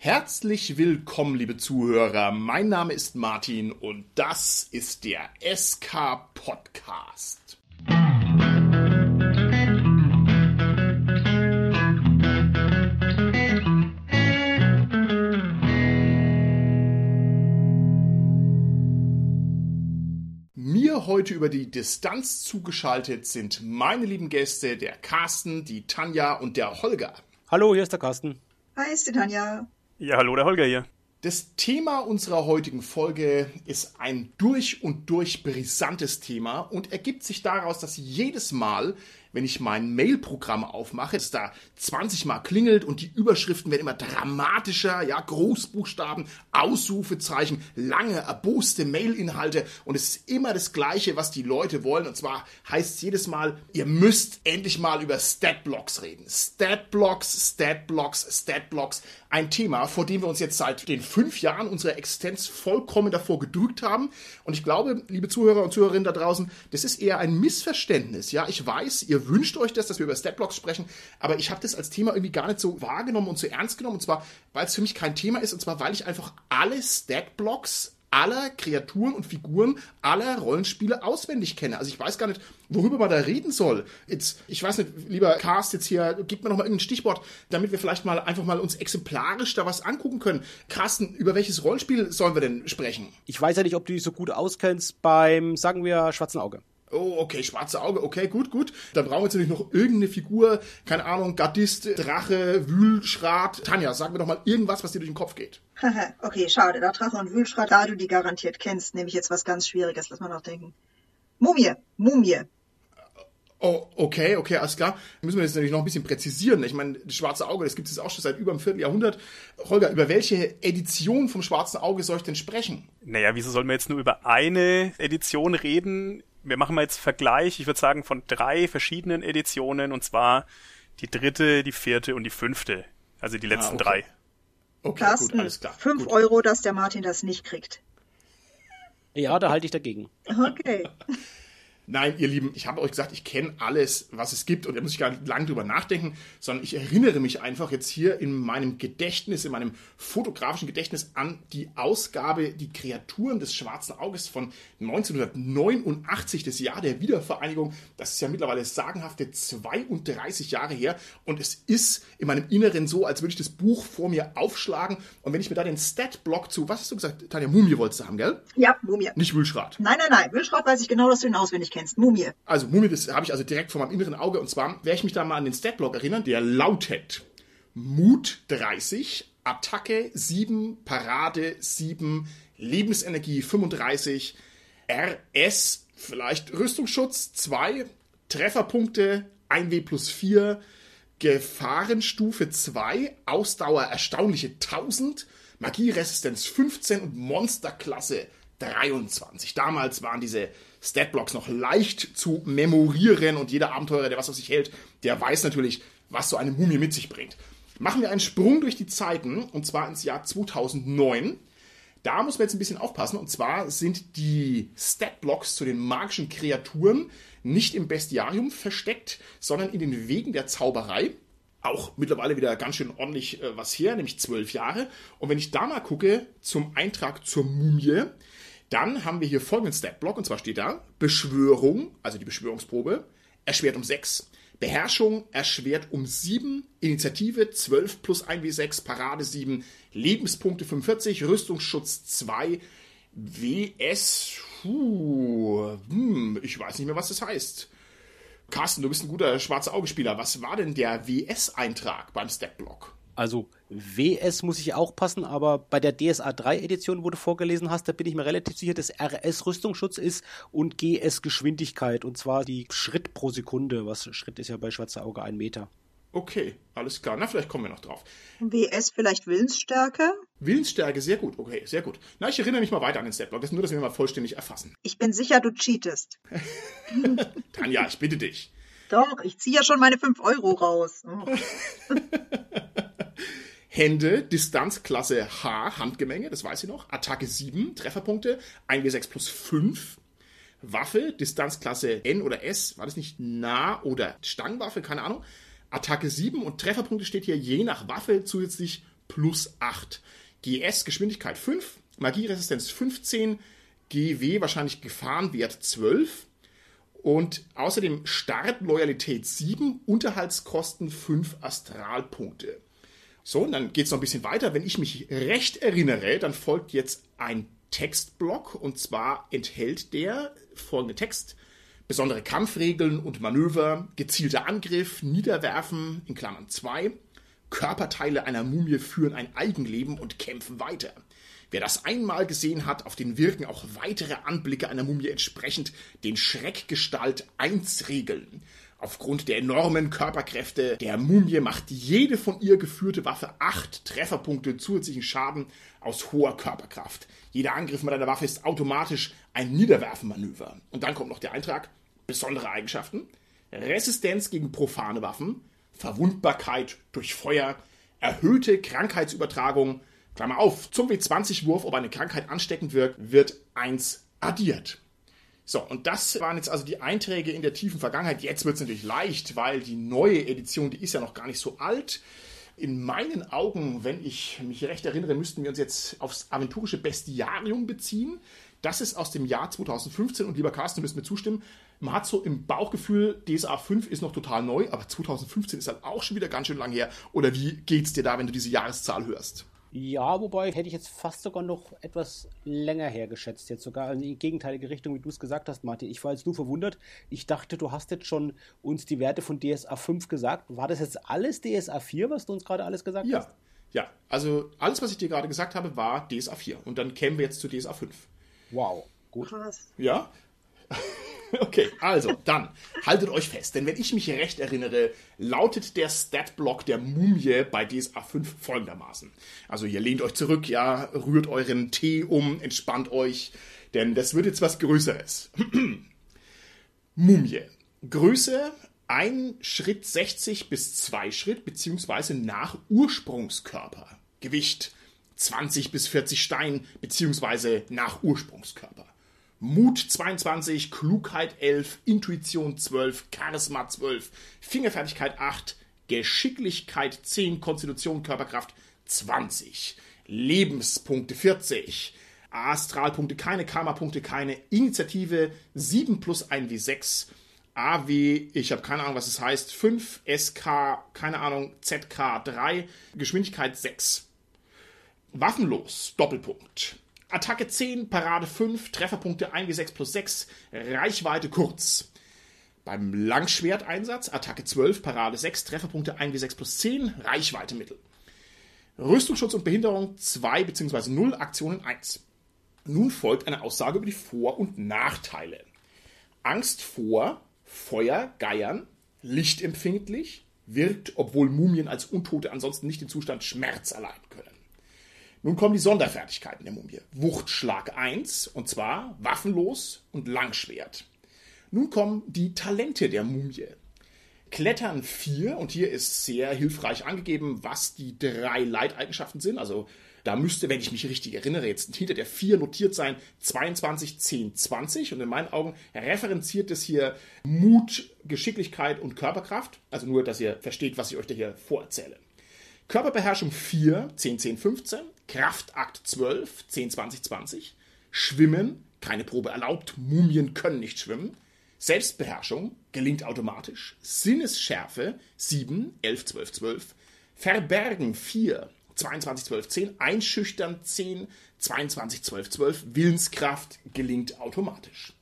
Herzlich willkommen, liebe Zuhörer. Mein Name ist Martin und das ist der SK Podcast. Mir heute über die Distanz zugeschaltet sind meine lieben Gäste, der Carsten, die Tanja und der Holger. Hallo, hier ist der Carsten. Hi, ist die Tanja. Ja, hallo, der Holger hier. Das Thema unserer heutigen Folge ist ein durch und durch brisantes Thema und ergibt sich daraus, dass jedes Mal, wenn ich mein Mail-Programm aufmache, es da 20 Mal klingelt und die Überschriften werden immer dramatischer, ja, Großbuchstaben, Ausrufezeichen, lange, erboste Mail-Inhalte und es ist immer das Gleiche, was die Leute wollen und zwar heißt es jedes Mal, ihr müsst endlich mal über Statblocks reden. Statblocks, Statblocks, Statblocks, ein Thema, vor dem wir uns jetzt seit den fünf Jahren unserer Existenz vollkommen davor gedrückt haben. Und ich glaube, liebe Zuhörer und Zuhörerinnen da draußen, das ist eher ein Missverständnis, ja, ich weiß, ihr ihr wünscht euch das, dass wir über Statblocks sprechen, aber ich habe das als Thema irgendwie gar nicht so wahrgenommen und so ernst genommen. Und zwar, weil es für mich kein Thema ist, und zwar, weil ich einfach alle Statblocks aller Kreaturen und Figuren aller Rollenspiele auswendig kenne. Also ich weiß gar nicht, worüber man da reden soll. Jetzt, ich weiß nicht, lieber Cast jetzt hier, gib mir noch mal irgendein Stichwort, damit wir vielleicht mal einfach mal uns exemplarisch da was angucken können. Carsten, über welches Rollenspiel sollen wir denn sprechen? Ich weiß ja nicht, ob du dich so gut auskennst beim, sagen wir, Schwarzen Auge. Oh, okay, schwarze Auge, okay, gut, gut. Dann brauchen wir jetzt natürlich noch irgendeine Figur, keine Ahnung, Gardist, Drache, Wühlschrat. Tanja, sag mir doch mal irgendwas, was dir durch den Kopf geht. okay, schade, der Drache und Wühlschrat, da du die garantiert kennst, nehme ich jetzt was ganz Schwieriges, lass mal noch denken. Mumie, Mumie. Oh, okay, okay, alles klar. Müssen wir jetzt natürlich noch ein bisschen präzisieren. Ich meine, das Schwarze Auge, das gibt es auch schon seit über einem Vierteljahrhundert. Holger, über welche Edition vom Schwarzen Auge soll ich denn sprechen? Naja, wieso sollen wir jetzt nur über eine Edition reden? Wir machen mal jetzt Vergleich, ich würde sagen, von drei verschiedenen Editionen und zwar die dritte, die vierte und die fünfte. Also die ah, letzten ah, okay. drei. Okay, Carsten, gut, alles klar. Fünf gut. Euro, dass der Martin das nicht kriegt. Ja, da halte ich dagegen. Okay. Nein, ihr Lieben, ich habe euch gesagt, ich kenne alles, was es gibt und da muss ich gar nicht lange drüber nachdenken, sondern ich erinnere mich einfach jetzt hier in meinem Gedächtnis, in meinem fotografischen Gedächtnis an die Ausgabe Die Kreaturen des schwarzen Auges von 1989, das Jahr der Wiedervereinigung. Das ist ja mittlerweile sagenhafte 32 Jahre her und es ist in meinem Inneren so, als würde ich das Buch vor mir aufschlagen und wenn ich mir da den Stat-Block zu, was hast du gesagt, Tanja, Mumie wolltest du haben, gell? Ja, Mumie. Nicht Wühlschrat. Nein, nein, nein, Wühlschrat weiß ich genau, dass du ihn auswendig kennst kennst, Mumie. Also Mumie, das habe ich also direkt vor meinem inneren Auge. Und zwar werde ich mich da mal an den Statblock erinnern, der lautet Mut 30, Attacke 7, Parade 7, Lebensenergie 35, RS, vielleicht Rüstungsschutz 2, Trefferpunkte 1W plus 4, Gefahrenstufe 2, Ausdauer erstaunliche 1000, Magieresistenz 15 und Monsterklasse 23. Damals waren diese Statblocks noch leicht zu memorieren und jeder Abenteurer, der was auf sich hält, der weiß natürlich, was so eine Mumie mit sich bringt. Machen wir einen Sprung durch die Zeiten und zwar ins Jahr 2009. Da muss man jetzt ein bisschen aufpassen und zwar sind die Statblocks zu den magischen Kreaturen nicht im Bestiarium versteckt, sondern in den Wegen der Zauberei auch mittlerweile wieder ganz schön ordentlich äh, was her, nämlich zwölf Jahre. Und wenn ich da mal gucke zum Eintrag zur Mumie, dann haben wir hier folgenden Statblock, und zwar steht da Beschwörung, also die Beschwörungsprobe, erschwert um 6. Beherrschung erschwert um 7, Initiative 12 plus 1w6, Parade 7, Lebenspunkte 45, Rüstungsschutz 2, WS, puh, hm, ich weiß nicht mehr, was das heißt. Carsten, du bist ein guter schwarzer Augespieler. Was war denn der WS-Eintrag beim Statblock? Also WS muss ich auch passen, aber bei der DSA 3 Edition, wo du vorgelesen hast, da bin ich mir relativ sicher, dass RS Rüstungsschutz ist und GS Geschwindigkeit und zwar die Schritt pro Sekunde. Was Schritt ist ja bei Schwarzer Auge ein Meter. Okay, alles klar. Na, vielleicht kommen wir noch drauf. WS vielleicht Willensstärke? Willensstärke, sehr gut. Okay, sehr gut. Na, ich erinnere mich mal weiter an den Stepblock. Das ist nur, dass wir mal vollständig erfassen. Ich bin sicher, du cheatest. Tanja, ich bitte dich. Doch, ich ziehe ja schon meine 5 Euro raus. Oh. Hände, Distanzklasse H, Handgemenge, das weiß ich noch. Attacke 7, Trefferpunkte, 1W6 plus 5. Waffe, Distanzklasse N oder S, war das nicht Nah- oder Stangenwaffe, keine Ahnung. Attacke 7 und Trefferpunkte steht hier je nach Waffe zusätzlich plus 8. GS Geschwindigkeit 5, Magieresistenz 15, GW wahrscheinlich Gefahrenwert 12 und außerdem Startloyalität 7, Unterhaltskosten 5 Astralpunkte. So, und dann geht es noch ein bisschen weiter. Wenn ich mich recht erinnere, dann folgt jetzt ein Textblock und zwar enthält der folgende Text. Besondere Kampfregeln und Manöver, gezielter Angriff, Niederwerfen in Klammern 2. Körperteile einer Mumie führen ein Eigenleben und kämpfen weiter. Wer das einmal gesehen hat, auf den wirken auch weitere Anblicke einer Mumie entsprechend den Schreckgestalt 1 Regeln. Aufgrund der enormen Körperkräfte der Mumie macht jede von ihr geführte Waffe acht Trefferpunkte zusätzlichen Schaden aus hoher Körperkraft. Jeder Angriff mit einer Waffe ist automatisch ein Niederwerfenmanöver. Und dann kommt noch der Eintrag. Besondere Eigenschaften. Resistenz gegen profane Waffen. Verwundbarkeit durch Feuer. Erhöhte Krankheitsübertragung. Klammer auf. Zum W20-Wurf, ob eine Krankheit ansteckend wirkt, wird 1 addiert. So, und das waren jetzt also die Einträge in der tiefen Vergangenheit. Jetzt wird es natürlich leicht, weil die neue Edition, die ist ja noch gar nicht so alt. In meinen Augen, wenn ich mich recht erinnere, müssten wir uns jetzt aufs aventurische Bestiarium beziehen. Das ist aus dem Jahr 2015 und lieber Carsten, du müsst mir zustimmen. Man hat so im Bauchgefühl, DSA 5 ist noch total neu, aber 2015 ist halt auch schon wieder ganz schön lang her. Oder wie geht's dir da, wenn du diese Jahreszahl hörst? Ja, wobei hätte ich jetzt fast sogar noch etwas länger hergeschätzt, jetzt sogar in die gegenteilige Richtung, wie du es gesagt hast, Martin. Ich war jetzt nur verwundert. Ich dachte, du hast jetzt schon uns die Werte von DSA 5 gesagt. War das jetzt alles DSA 4, was du uns gerade alles gesagt ja. hast? Ja, also alles, was ich dir gerade gesagt habe, war DSA 4. Und dann kämen wir jetzt zu DSA 5. Wow, gut. Krass. Ja? Okay, also dann haltet euch fest, denn wenn ich mich recht erinnere, lautet der Statblock der Mumie bei DSA 5 folgendermaßen. Also ihr lehnt euch zurück, ja, rührt euren Tee um, entspannt euch, denn das wird jetzt was Größeres. Mumie. Größe 1 Schritt 60 bis 2 Schritt, beziehungsweise nach Ursprungskörper. Gewicht 20 bis 40 Stein, beziehungsweise nach Ursprungskörper. Mut 22, Klugheit 11, Intuition 12, Charisma 12, Fingerfertigkeit 8, Geschicklichkeit 10, Konstitution, Körperkraft 20, Lebenspunkte 40, Astralpunkte keine, Karma-Punkte keine, Initiative 7 plus 1 W6, AW, ich habe keine Ahnung, was es heißt, 5, SK, keine Ahnung, ZK 3, Geschwindigkeit 6. Waffenlos, Doppelpunkt. Attacke 10, Parade 5, Trefferpunkte 1w6 plus 6, Reichweite kurz. Beim Langschwerteinsatz Attacke 12, Parade 6, Trefferpunkte 1w6 plus 10, Reichweite mittel. Rüstungsschutz und Behinderung 2 bzw. 0, Aktionen 1. Nun folgt eine Aussage über die Vor- und Nachteile. Angst vor Feuer, Geiern, lichtempfindlich, wirkt, obwohl Mumien als Untote ansonsten nicht den Zustand Schmerz erleiden können. Nun kommen die Sonderfertigkeiten der Mumie. Wuchtschlag 1, und zwar waffenlos und Langschwert. Nun kommen die Talente der Mumie. Klettern 4, und hier ist sehr hilfreich angegeben, was die drei Leiteigenschaften sind. Also da müsste, wenn ich mich richtig erinnere, jetzt hinter der 4 notiert sein 22, 10, 20. Und in meinen Augen referenziert es hier Mut, Geschicklichkeit und Körperkraft. Also nur, dass ihr versteht, was ich euch da hier vorerzähle. Körperbeherrschung 4, 10, 10, 15. Kraftakt 12, 10, 20, 20. Schwimmen, keine Probe erlaubt, Mumien können nicht schwimmen. Selbstbeherrschung gelingt automatisch. Sinnesschärfe 7, 11, 12, 12. Verbergen 4, 22, 12, 10. Einschüchtern 10, 22, 12, 12. Willenskraft gelingt automatisch.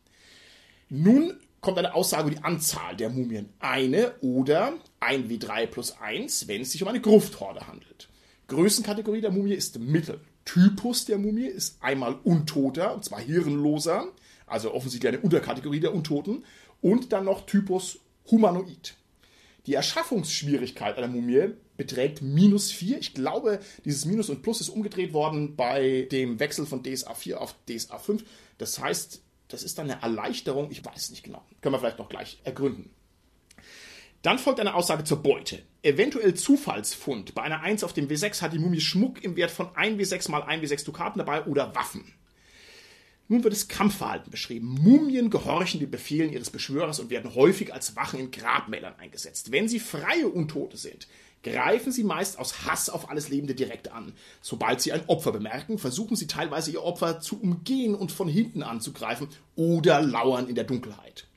Nun kommt eine Aussage über die Anzahl der Mumien. Eine oder 1 W3 plus 1, wenn es sich um eine Grufthorde handelt. Größenkategorie der Mumie ist Mittel. Typus der Mumie ist einmal Untoter, und zwar Hirnloser, also offensichtlich eine Unterkategorie der Untoten, und dann noch Typus Humanoid. Die Erschaffungsschwierigkeit einer Mumie beträgt minus 4. Ich glaube, dieses Minus und Plus ist umgedreht worden bei dem Wechsel von DSA 4 auf DSA 5. Das heißt, das ist dann eine Erleichterung. Ich weiß nicht genau. Können wir vielleicht noch gleich ergründen. Dann folgt eine Aussage zur Beute. Eventuell Zufallsfund. Bei einer 1 auf dem W6 hat die Mumie Schmuck im Wert von 1W6 mal 1W6 Dukaten dabei oder Waffen. Nun wird das Kampfverhalten beschrieben. Mumien gehorchen den Befehlen ihres Beschwörers und werden häufig als Wachen in Grabmälern eingesetzt. Wenn sie freie Untote sind, greifen sie meist aus Hass auf alles Lebende direkt an. Sobald sie ein Opfer bemerken, versuchen sie teilweise ihr Opfer zu umgehen und von hinten anzugreifen oder lauern in der Dunkelheit.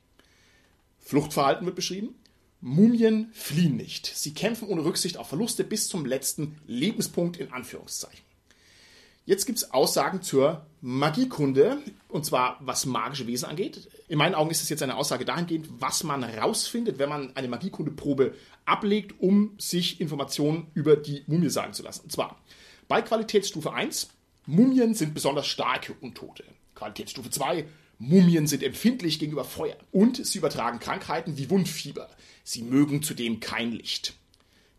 Fluchtverhalten wird beschrieben. Mumien fliehen nicht. Sie kämpfen ohne Rücksicht auf Verluste bis zum letzten Lebenspunkt in Anführungszeichen. Jetzt gibt es Aussagen zur Magiekunde, und zwar was magische Wesen angeht. In meinen Augen ist es jetzt eine Aussage dahingehend, was man rausfindet, wenn man eine Magiekundeprobe ablegt, um sich Informationen über die Mumie sagen zu lassen. Und zwar bei Qualitätsstufe 1, Mumien sind besonders starke Untote. Qualitätsstufe 2, Mumien sind empfindlich gegenüber Feuer und sie übertragen Krankheiten wie Wundfieber. Sie mögen zudem kein Licht.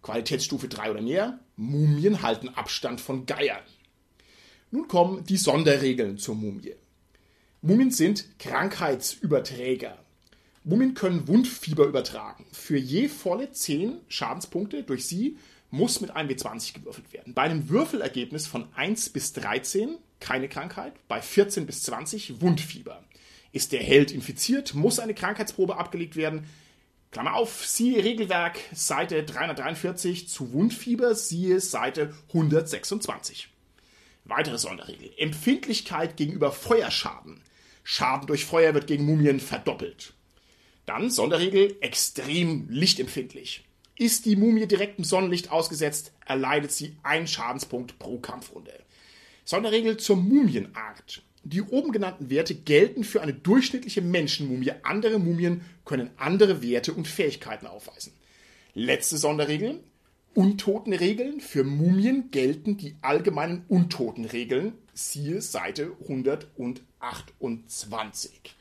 Qualitätsstufe 3 oder mehr, Mumien halten Abstand von Geiern. Nun kommen die Sonderregeln zur Mumie. Mumien sind Krankheitsüberträger. Mumien können Wundfieber übertragen. Für je volle 10 Schadenspunkte durch sie muss mit einem W20 gewürfelt werden. Bei einem Würfelergebnis von 1 bis 13 keine Krankheit, bei 14 bis 20 Wundfieber. Ist der Held infiziert, muss eine Krankheitsprobe abgelegt werden. Klammer auf, siehe Regelwerk, Seite 343 zu Wundfieber, siehe Seite 126. Weitere Sonderregel. Empfindlichkeit gegenüber Feuerschaden. Schaden durch Feuer wird gegen Mumien verdoppelt. Dann Sonderregel extrem lichtempfindlich. Ist die Mumie direktem Sonnenlicht ausgesetzt, erleidet sie einen Schadenspunkt pro Kampfrunde. Sonderregel zur Mumienart. Die oben genannten Werte gelten für eine durchschnittliche Menschenmumie. Andere Mumien können andere Werte und Fähigkeiten aufweisen. Letzte Sonderregel. Untotenregeln. Für Mumien gelten die allgemeinen Untotenregeln. Siehe Seite 128.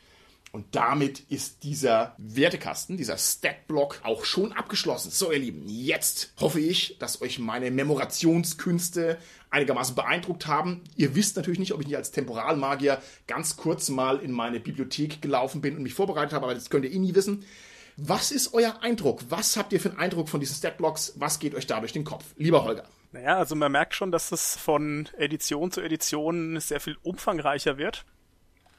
Und damit ist dieser Wertekasten, dieser Statblock auch schon abgeschlossen. So, ihr Lieben, jetzt hoffe ich, dass euch meine Memorationskünste einigermaßen beeindruckt haben. Ihr wisst natürlich nicht, ob ich nicht als Temporalmagier ganz kurz mal in meine Bibliothek gelaufen bin und mich vorbereitet habe, aber das könnt ihr eh nie wissen. Was ist euer Eindruck? Was habt ihr für einen Eindruck von diesen Statblocks? Was geht euch da durch den Kopf? Lieber Holger. Naja, also man merkt schon, dass es von Edition zu Edition sehr viel umfangreicher wird.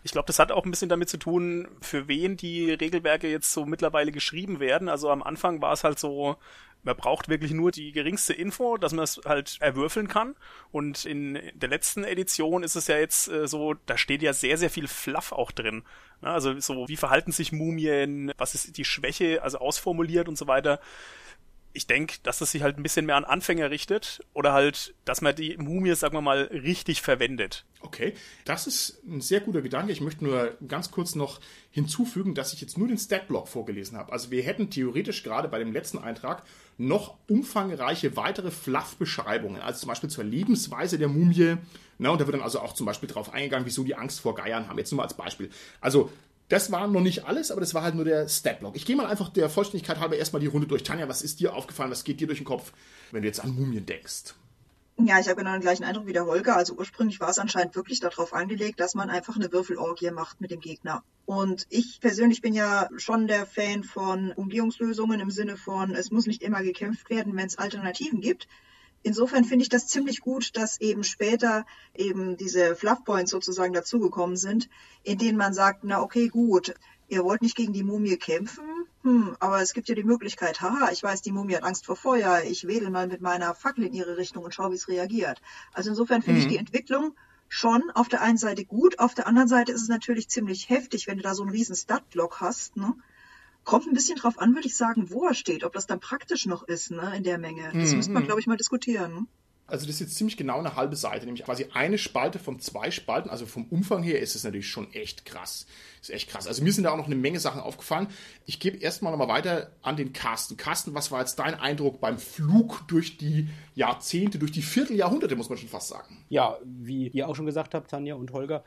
Ich glaube, das hat auch ein bisschen damit zu tun, für wen die Regelwerke jetzt so mittlerweile geschrieben werden. Also am Anfang war es halt so, man braucht wirklich nur die geringste Info, dass man es halt erwürfeln kann. Und in der letzten Edition ist es ja jetzt äh, so, da steht ja sehr, sehr viel Fluff auch drin. Na, also so, wie verhalten sich Mumien, was ist die Schwäche, also ausformuliert und so weiter ich denke, dass es sich halt ein bisschen mehr an Anfänger richtet oder halt, dass man die Mumie, sagen wir mal, richtig verwendet. Okay, das ist ein sehr guter Gedanke. Ich möchte nur ganz kurz noch hinzufügen, dass ich jetzt nur den Statblock vorgelesen habe. Also wir hätten theoretisch gerade bei dem letzten Eintrag noch umfangreiche weitere Fluff-Beschreibungen, also zum Beispiel zur Lebensweise der Mumie. Na, und da wird dann also auch zum Beispiel darauf eingegangen, wieso die Angst vor Geiern haben. Jetzt nur mal als Beispiel. Also das war noch nicht alles, aber das war halt nur der Statblock. Ich gehe mal einfach der Vollständigkeit halber erstmal die Runde durch. Tanja, was ist dir aufgefallen? Was geht dir durch den Kopf, wenn du jetzt an Mumien denkst? Ja, ich habe genau den gleichen Eindruck wie der Holger. Also ursprünglich war es anscheinend wirklich darauf angelegt, dass man einfach eine Würfelorgie macht mit dem Gegner. Und ich persönlich bin ja schon der Fan von Umgehungslösungen im Sinne von, es muss nicht immer gekämpft werden, wenn es Alternativen gibt. Insofern finde ich das ziemlich gut, dass eben später eben diese Fluff Points sozusagen dazugekommen sind, in denen man sagt, na okay, gut, ihr wollt nicht gegen die Mumie kämpfen, hm, aber es gibt ja die Möglichkeit, haha, ich weiß, die Mumie hat Angst vor Feuer, ich wedel mal mit meiner Fackel in ihre Richtung und schaue, wie es reagiert. Also insofern finde mhm. ich die Entwicklung schon auf der einen Seite gut, auf der anderen Seite ist es natürlich ziemlich heftig, wenn du da so einen riesen Statblock hast, ne? Kommt ein bisschen drauf an, würde ich sagen, wo er steht, ob das dann praktisch noch ist, ne, in der Menge. Das mhm. müsste man, glaube ich, mal diskutieren. Also das ist jetzt ziemlich genau eine halbe Seite, nämlich quasi eine Spalte von zwei Spalten. Also vom Umfang her ist es natürlich schon echt krass. Ist echt krass. Also mir sind da auch noch eine Menge Sachen aufgefallen. Ich gebe erstmal nochmal weiter an den Carsten. Carsten, was war jetzt dein Eindruck beim Flug durch die Jahrzehnte, durch die Vierteljahrhunderte, muss man schon fast sagen? Ja, wie ihr auch schon gesagt habt, Tanja und Holger,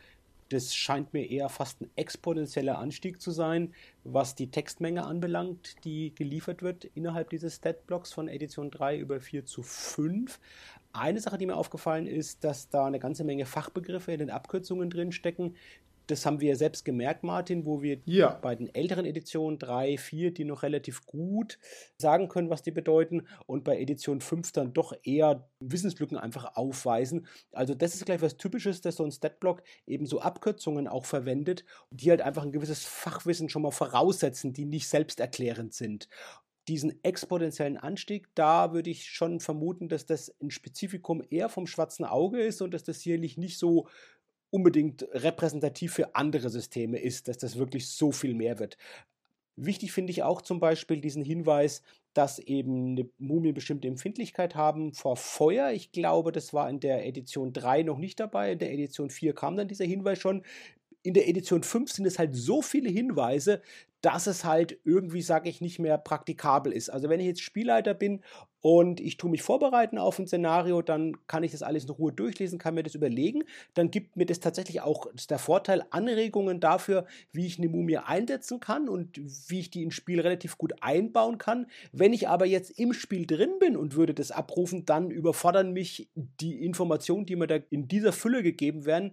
das scheint mir eher fast ein exponentieller Anstieg zu sein, was die Textmenge anbelangt, die geliefert wird innerhalb dieses Statblocks von Edition 3 über 4 zu 5. Eine Sache, die mir aufgefallen ist, dass da eine ganze Menge Fachbegriffe in den Abkürzungen drin stecken, das haben wir ja selbst gemerkt, Martin, wo wir ja. bei den älteren Editionen 3, 4, die noch relativ gut sagen können, was die bedeuten, und bei Edition 5 dann doch eher Wissenslücken einfach aufweisen. Also das ist gleich was Typisches, dass so ein Statblock eben so Abkürzungen auch verwendet, die halt einfach ein gewisses Fachwissen schon mal voraussetzen, die nicht selbsterklärend sind. diesen exponentiellen Anstieg, da würde ich schon vermuten, dass das ein Spezifikum eher vom schwarzen Auge ist und dass das sicherlich nicht so unbedingt repräsentativ für andere Systeme ist, dass das wirklich so viel mehr wird. Wichtig finde ich auch zum Beispiel diesen Hinweis, dass eben Mumien bestimmte Empfindlichkeit haben vor Feuer. Ich glaube, das war in der Edition 3 noch nicht dabei. In der Edition 4 kam dann dieser Hinweis schon. In der Edition 5 sind es halt so viele Hinweise, dass es halt irgendwie, sage ich, nicht mehr praktikabel ist. Also wenn ich jetzt Spielleiter bin und ich tue mich vorbereiten auf ein Szenario, dann kann ich das alles in Ruhe durchlesen, kann mir das überlegen. Dann gibt mir das tatsächlich auch das der Vorteil Anregungen dafür, wie ich eine Mumie einsetzen kann und wie ich die ins Spiel relativ gut einbauen kann. Wenn ich aber jetzt im Spiel drin bin und würde das abrufen, dann überfordern mich die Informationen, die mir da in dieser Fülle gegeben werden,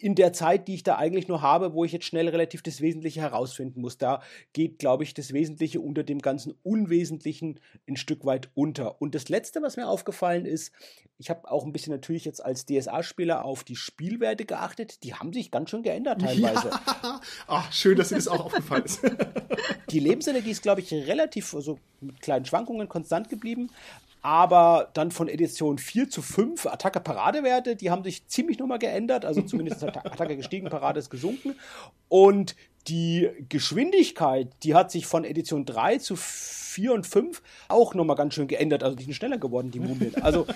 in der Zeit, die ich da eigentlich nur habe, wo ich jetzt schnell relativ das Wesentliche herausfinden muss. Da geht, glaube ich, das Wesentliche unter dem ganzen Unwesentlichen ein Stück weit unter. Und das Letzte, was mir aufgefallen ist, ich habe auch ein bisschen natürlich jetzt als DSA-Spieler auf die Spielwerte geachtet. Die haben sich ganz schön geändert teilweise. Ja. Ach, schön, dass dir das auch aufgefallen ist. die Lebensenergie ist, glaube ich, relativ, also mit kleinen Schwankungen konstant geblieben aber dann von Edition 4 zu 5 Attacke-Paradewerte, die haben sich ziemlich nochmal geändert, also zumindest ist Attacke gestiegen, Parade ist gesunken und die Geschwindigkeit, die hat sich von Edition 3 zu 4 und 5 auch nochmal ganz schön geändert. Also die sind schneller geworden, die Mumien. Also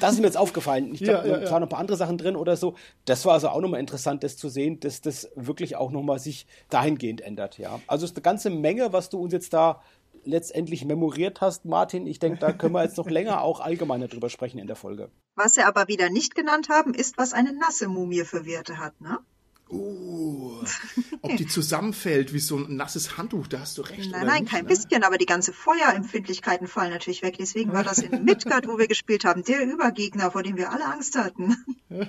das ist mir jetzt aufgefallen. Ich glaube, ja, ja, ja. da waren noch ein paar andere Sachen drin oder so. Das war also auch nochmal interessant, das zu sehen, dass das wirklich auch nochmal sich dahingehend ändert. Ja. Also es ist eine ganze Menge, was du uns jetzt da letztendlich memoriert hast, Martin. Ich denke, da können wir jetzt noch länger auch allgemeiner drüber sprechen in der Folge. Was wir aber wieder nicht genannt haben, ist, was eine nasse Mumie für Werte hat, ne? Uh, ob die zusammenfällt wie so ein nasses Handtuch, da hast du recht. Nein, nein, nicht, kein ne? bisschen, aber die ganze Feuerempfindlichkeiten fallen natürlich weg. Deswegen war das in Midgard, wo wir gespielt haben, der Übergegner, vor dem wir alle Angst hatten.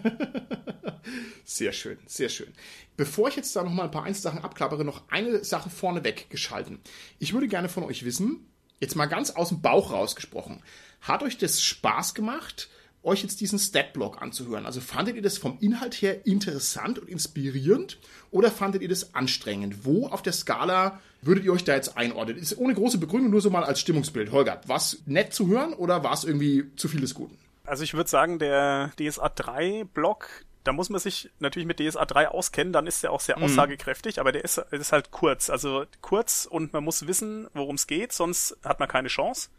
Sehr schön, sehr schön. Bevor ich jetzt da noch mal ein paar Einzelsachen abklappere, noch eine Sache vorneweg geschalten. Ich würde gerne von euch wissen, jetzt mal ganz aus dem Bauch rausgesprochen, hat euch das Spaß gemacht? Euch jetzt diesen Statblock anzuhören. Also fandet ihr das vom Inhalt her interessant und inspirierend oder fandet ihr das anstrengend? Wo auf der Skala würdet ihr euch da jetzt einordnen? Ist ohne große Begründung, nur so mal als Stimmungsbild. Holger, war es nett zu hören oder war es irgendwie zu viel des Guten? Also ich würde sagen, der DSA 3 Block, da muss man sich natürlich mit DSA 3 auskennen, dann ist der auch sehr mhm. aussagekräftig, aber der ist, ist halt kurz. Also kurz und man muss wissen, worum es geht, sonst hat man keine Chance.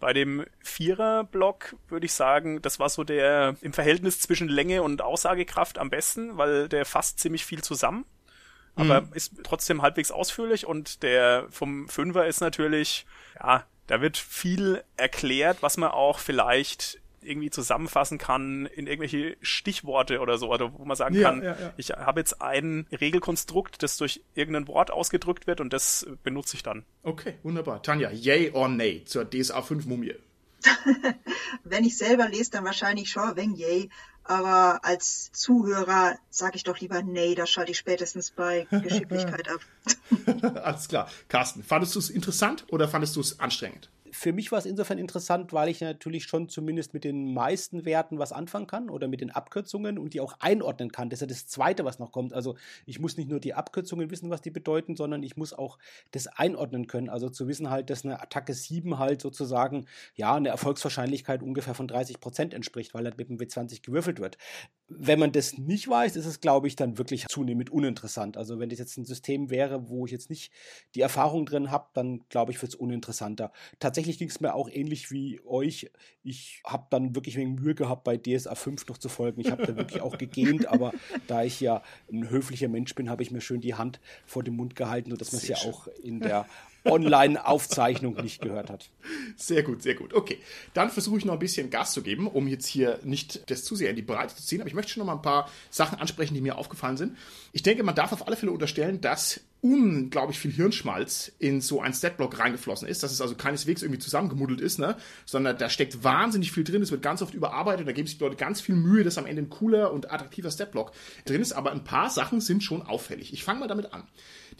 Bei dem Vierer-Block würde ich sagen, das war so der im Verhältnis zwischen Länge und Aussagekraft am besten, weil der fasst ziemlich viel zusammen. Aber mhm. ist trotzdem halbwegs ausführlich und der vom Fünfer ist natürlich, ja, da wird viel erklärt, was man auch vielleicht irgendwie zusammenfassen kann in irgendwelche Stichworte oder so, oder wo man sagen ja, kann, ja, ja. ich habe jetzt ein Regelkonstrukt, das durch irgendein Wort ausgedrückt wird und das benutze ich dann. Okay, wunderbar. Tanja, yay or nay zur DSA 5 Mumie? Wenn ich selber lese, dann wahrscheinlich schon wenn yay, aber als Zuhörer sage ich doch lieber nee, da schalte ich spätestens bei Geschicklichkeit ab. Alles klar. Carsten, fandest du es interessant oder fandest du es anstrengend? Für mich war es insofern interessant, weil ich natürlich schon zumindest mit den meisten Werten was anfangen kann oder mit den Abkürzungen und die auch einordnen kann. Das ist ja das Zweite, was noch kommt. Also ich muss nicht nur die Abkürzungen wissen, was die bedeuten, sondern ich muss auch das einordnen können. Also zu wissen halt, dass eine Attacke 7 halt sozusagen ja eine Erfolgswahrscheinlichkeit ungefähr von 30 Prozent entspricht, weil halt mit dem W20 gewürfelt wird. Wenn man das nicht weiß, ist es, glaube ich, dann wirklich zunehmend uninteressant. Also wenn das jetzt ein System wäre, wo ich jetzt nicht die Erfahrung drin habe, dann glaube ich, wird es uninteressanter. Tatsächlich ging es mir auch ähnlich wie euch. Ich habe dann wirklich wegen Mühe gehabt, bei DSA 5 noch zu folgen. Ich habe da wirklich auch gegähnt, aber da ich ja ein höflicher Mensch bin, habe ich mir schön die Hand vor dem Mund gehalten, sodass man es ja auch in der Online-Aufzeichnung nicht gehört hat. Sehr gut, sehr gut. Okay, dann versuche ich noch ein bisschen Gas zu geben, um jetzt hier nicht das zu sehr in die Breite zu ziehen. Aber ich möchte schon noch mal ein paar Sachen ansprechen, die mir aufgefallen sind. Ich denke, man darf auf alle Fälle unterstellen, dass unglaublich viel Hirnschmalz in so ein Statblock reingeflossen ist, dass es also keineswegs irgendwie zusammengemuddelt ist, ne? sondern da steckt wahnsinnig viel drin, es wird ganz oft überarbeitet, da geben sich die Leute ganz viel Mühe, dass am Ende ein cooler und attraktiver Statblock drin ist, aber ein paar Sachen sind schon auffällig. Ich fange mal damit an.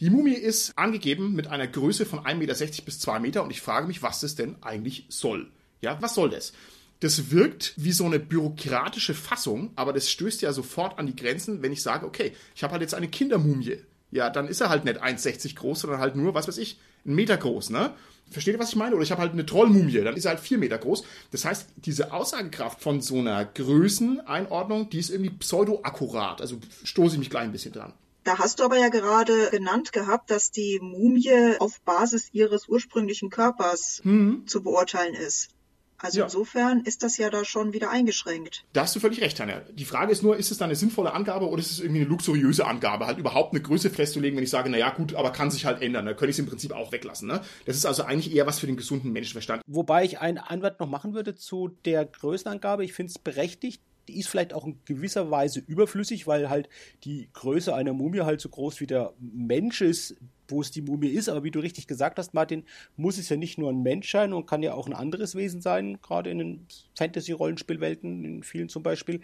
Die Mumie ist angegeben mit einer Größe von 1,60 Meter bis 2 Meter und ich frage mich, was das denn eigentlich soll. Ja, was soll das? Das wirkt wie so eine bürokratische Fassung, aber das stößt ja sofort an die Grenzen, wenn ich sage, okay, ich habe halt jetzt eine Kindermumie. Ja, dann ist er halt nicht 1,60 groß, sondern halt nur, was weiß ich, einen Meter groß, ne? Versteht ihr, was ich meine? Oder ich habe halt eine Trollmumie, dann ist er halt vier Meter groß. Das heißt, diese Aussagekraft von so einer Größeneinordnung, die ist irgendwie pseudo-akkurat. Also stoße ich mich gleich ein bisschen dran. Da hast du aber ja gerade genannt gehabt, dass die Mumie auf Basis ihres ursprünglichen Körpers Mhm. zu beurteilen ist. Also Ja. insofern ist das ja da schon wieder eingeschränkt. Da hast du völlig recht, Tanja. Die Frage ist nur, ist es dann eine sinnvolle Angabe oder ist es irgendwie eine luxuriöse Angabe, halt überhaupt eine Größe festzulegen, wenn ich sage, naja, gut, aber kann sich halt ändern. Da könnte ich es im Prinzip auch weglassen. Ne? Das ist also eigentlich eher was für den gesunden Menschenverstand. Wobei ich einen Einwand noch machen würde zu der Größenangabe. Ich finde es berechtigt. Die ist vielleicht auch in gewisser Weise überflüssig, weil halt die Größe einer Mumie halt so groß wie der Mensch ist, wo es die Mumie ist. Aber wie du richtig gesagt hast, Martin, muss es ja nicht nur ein Mensch sein und kann ja auch ein anderes Wesen sein, gerade in den Fantasy-Rollenspielwelten, in vielen zum Beispiel.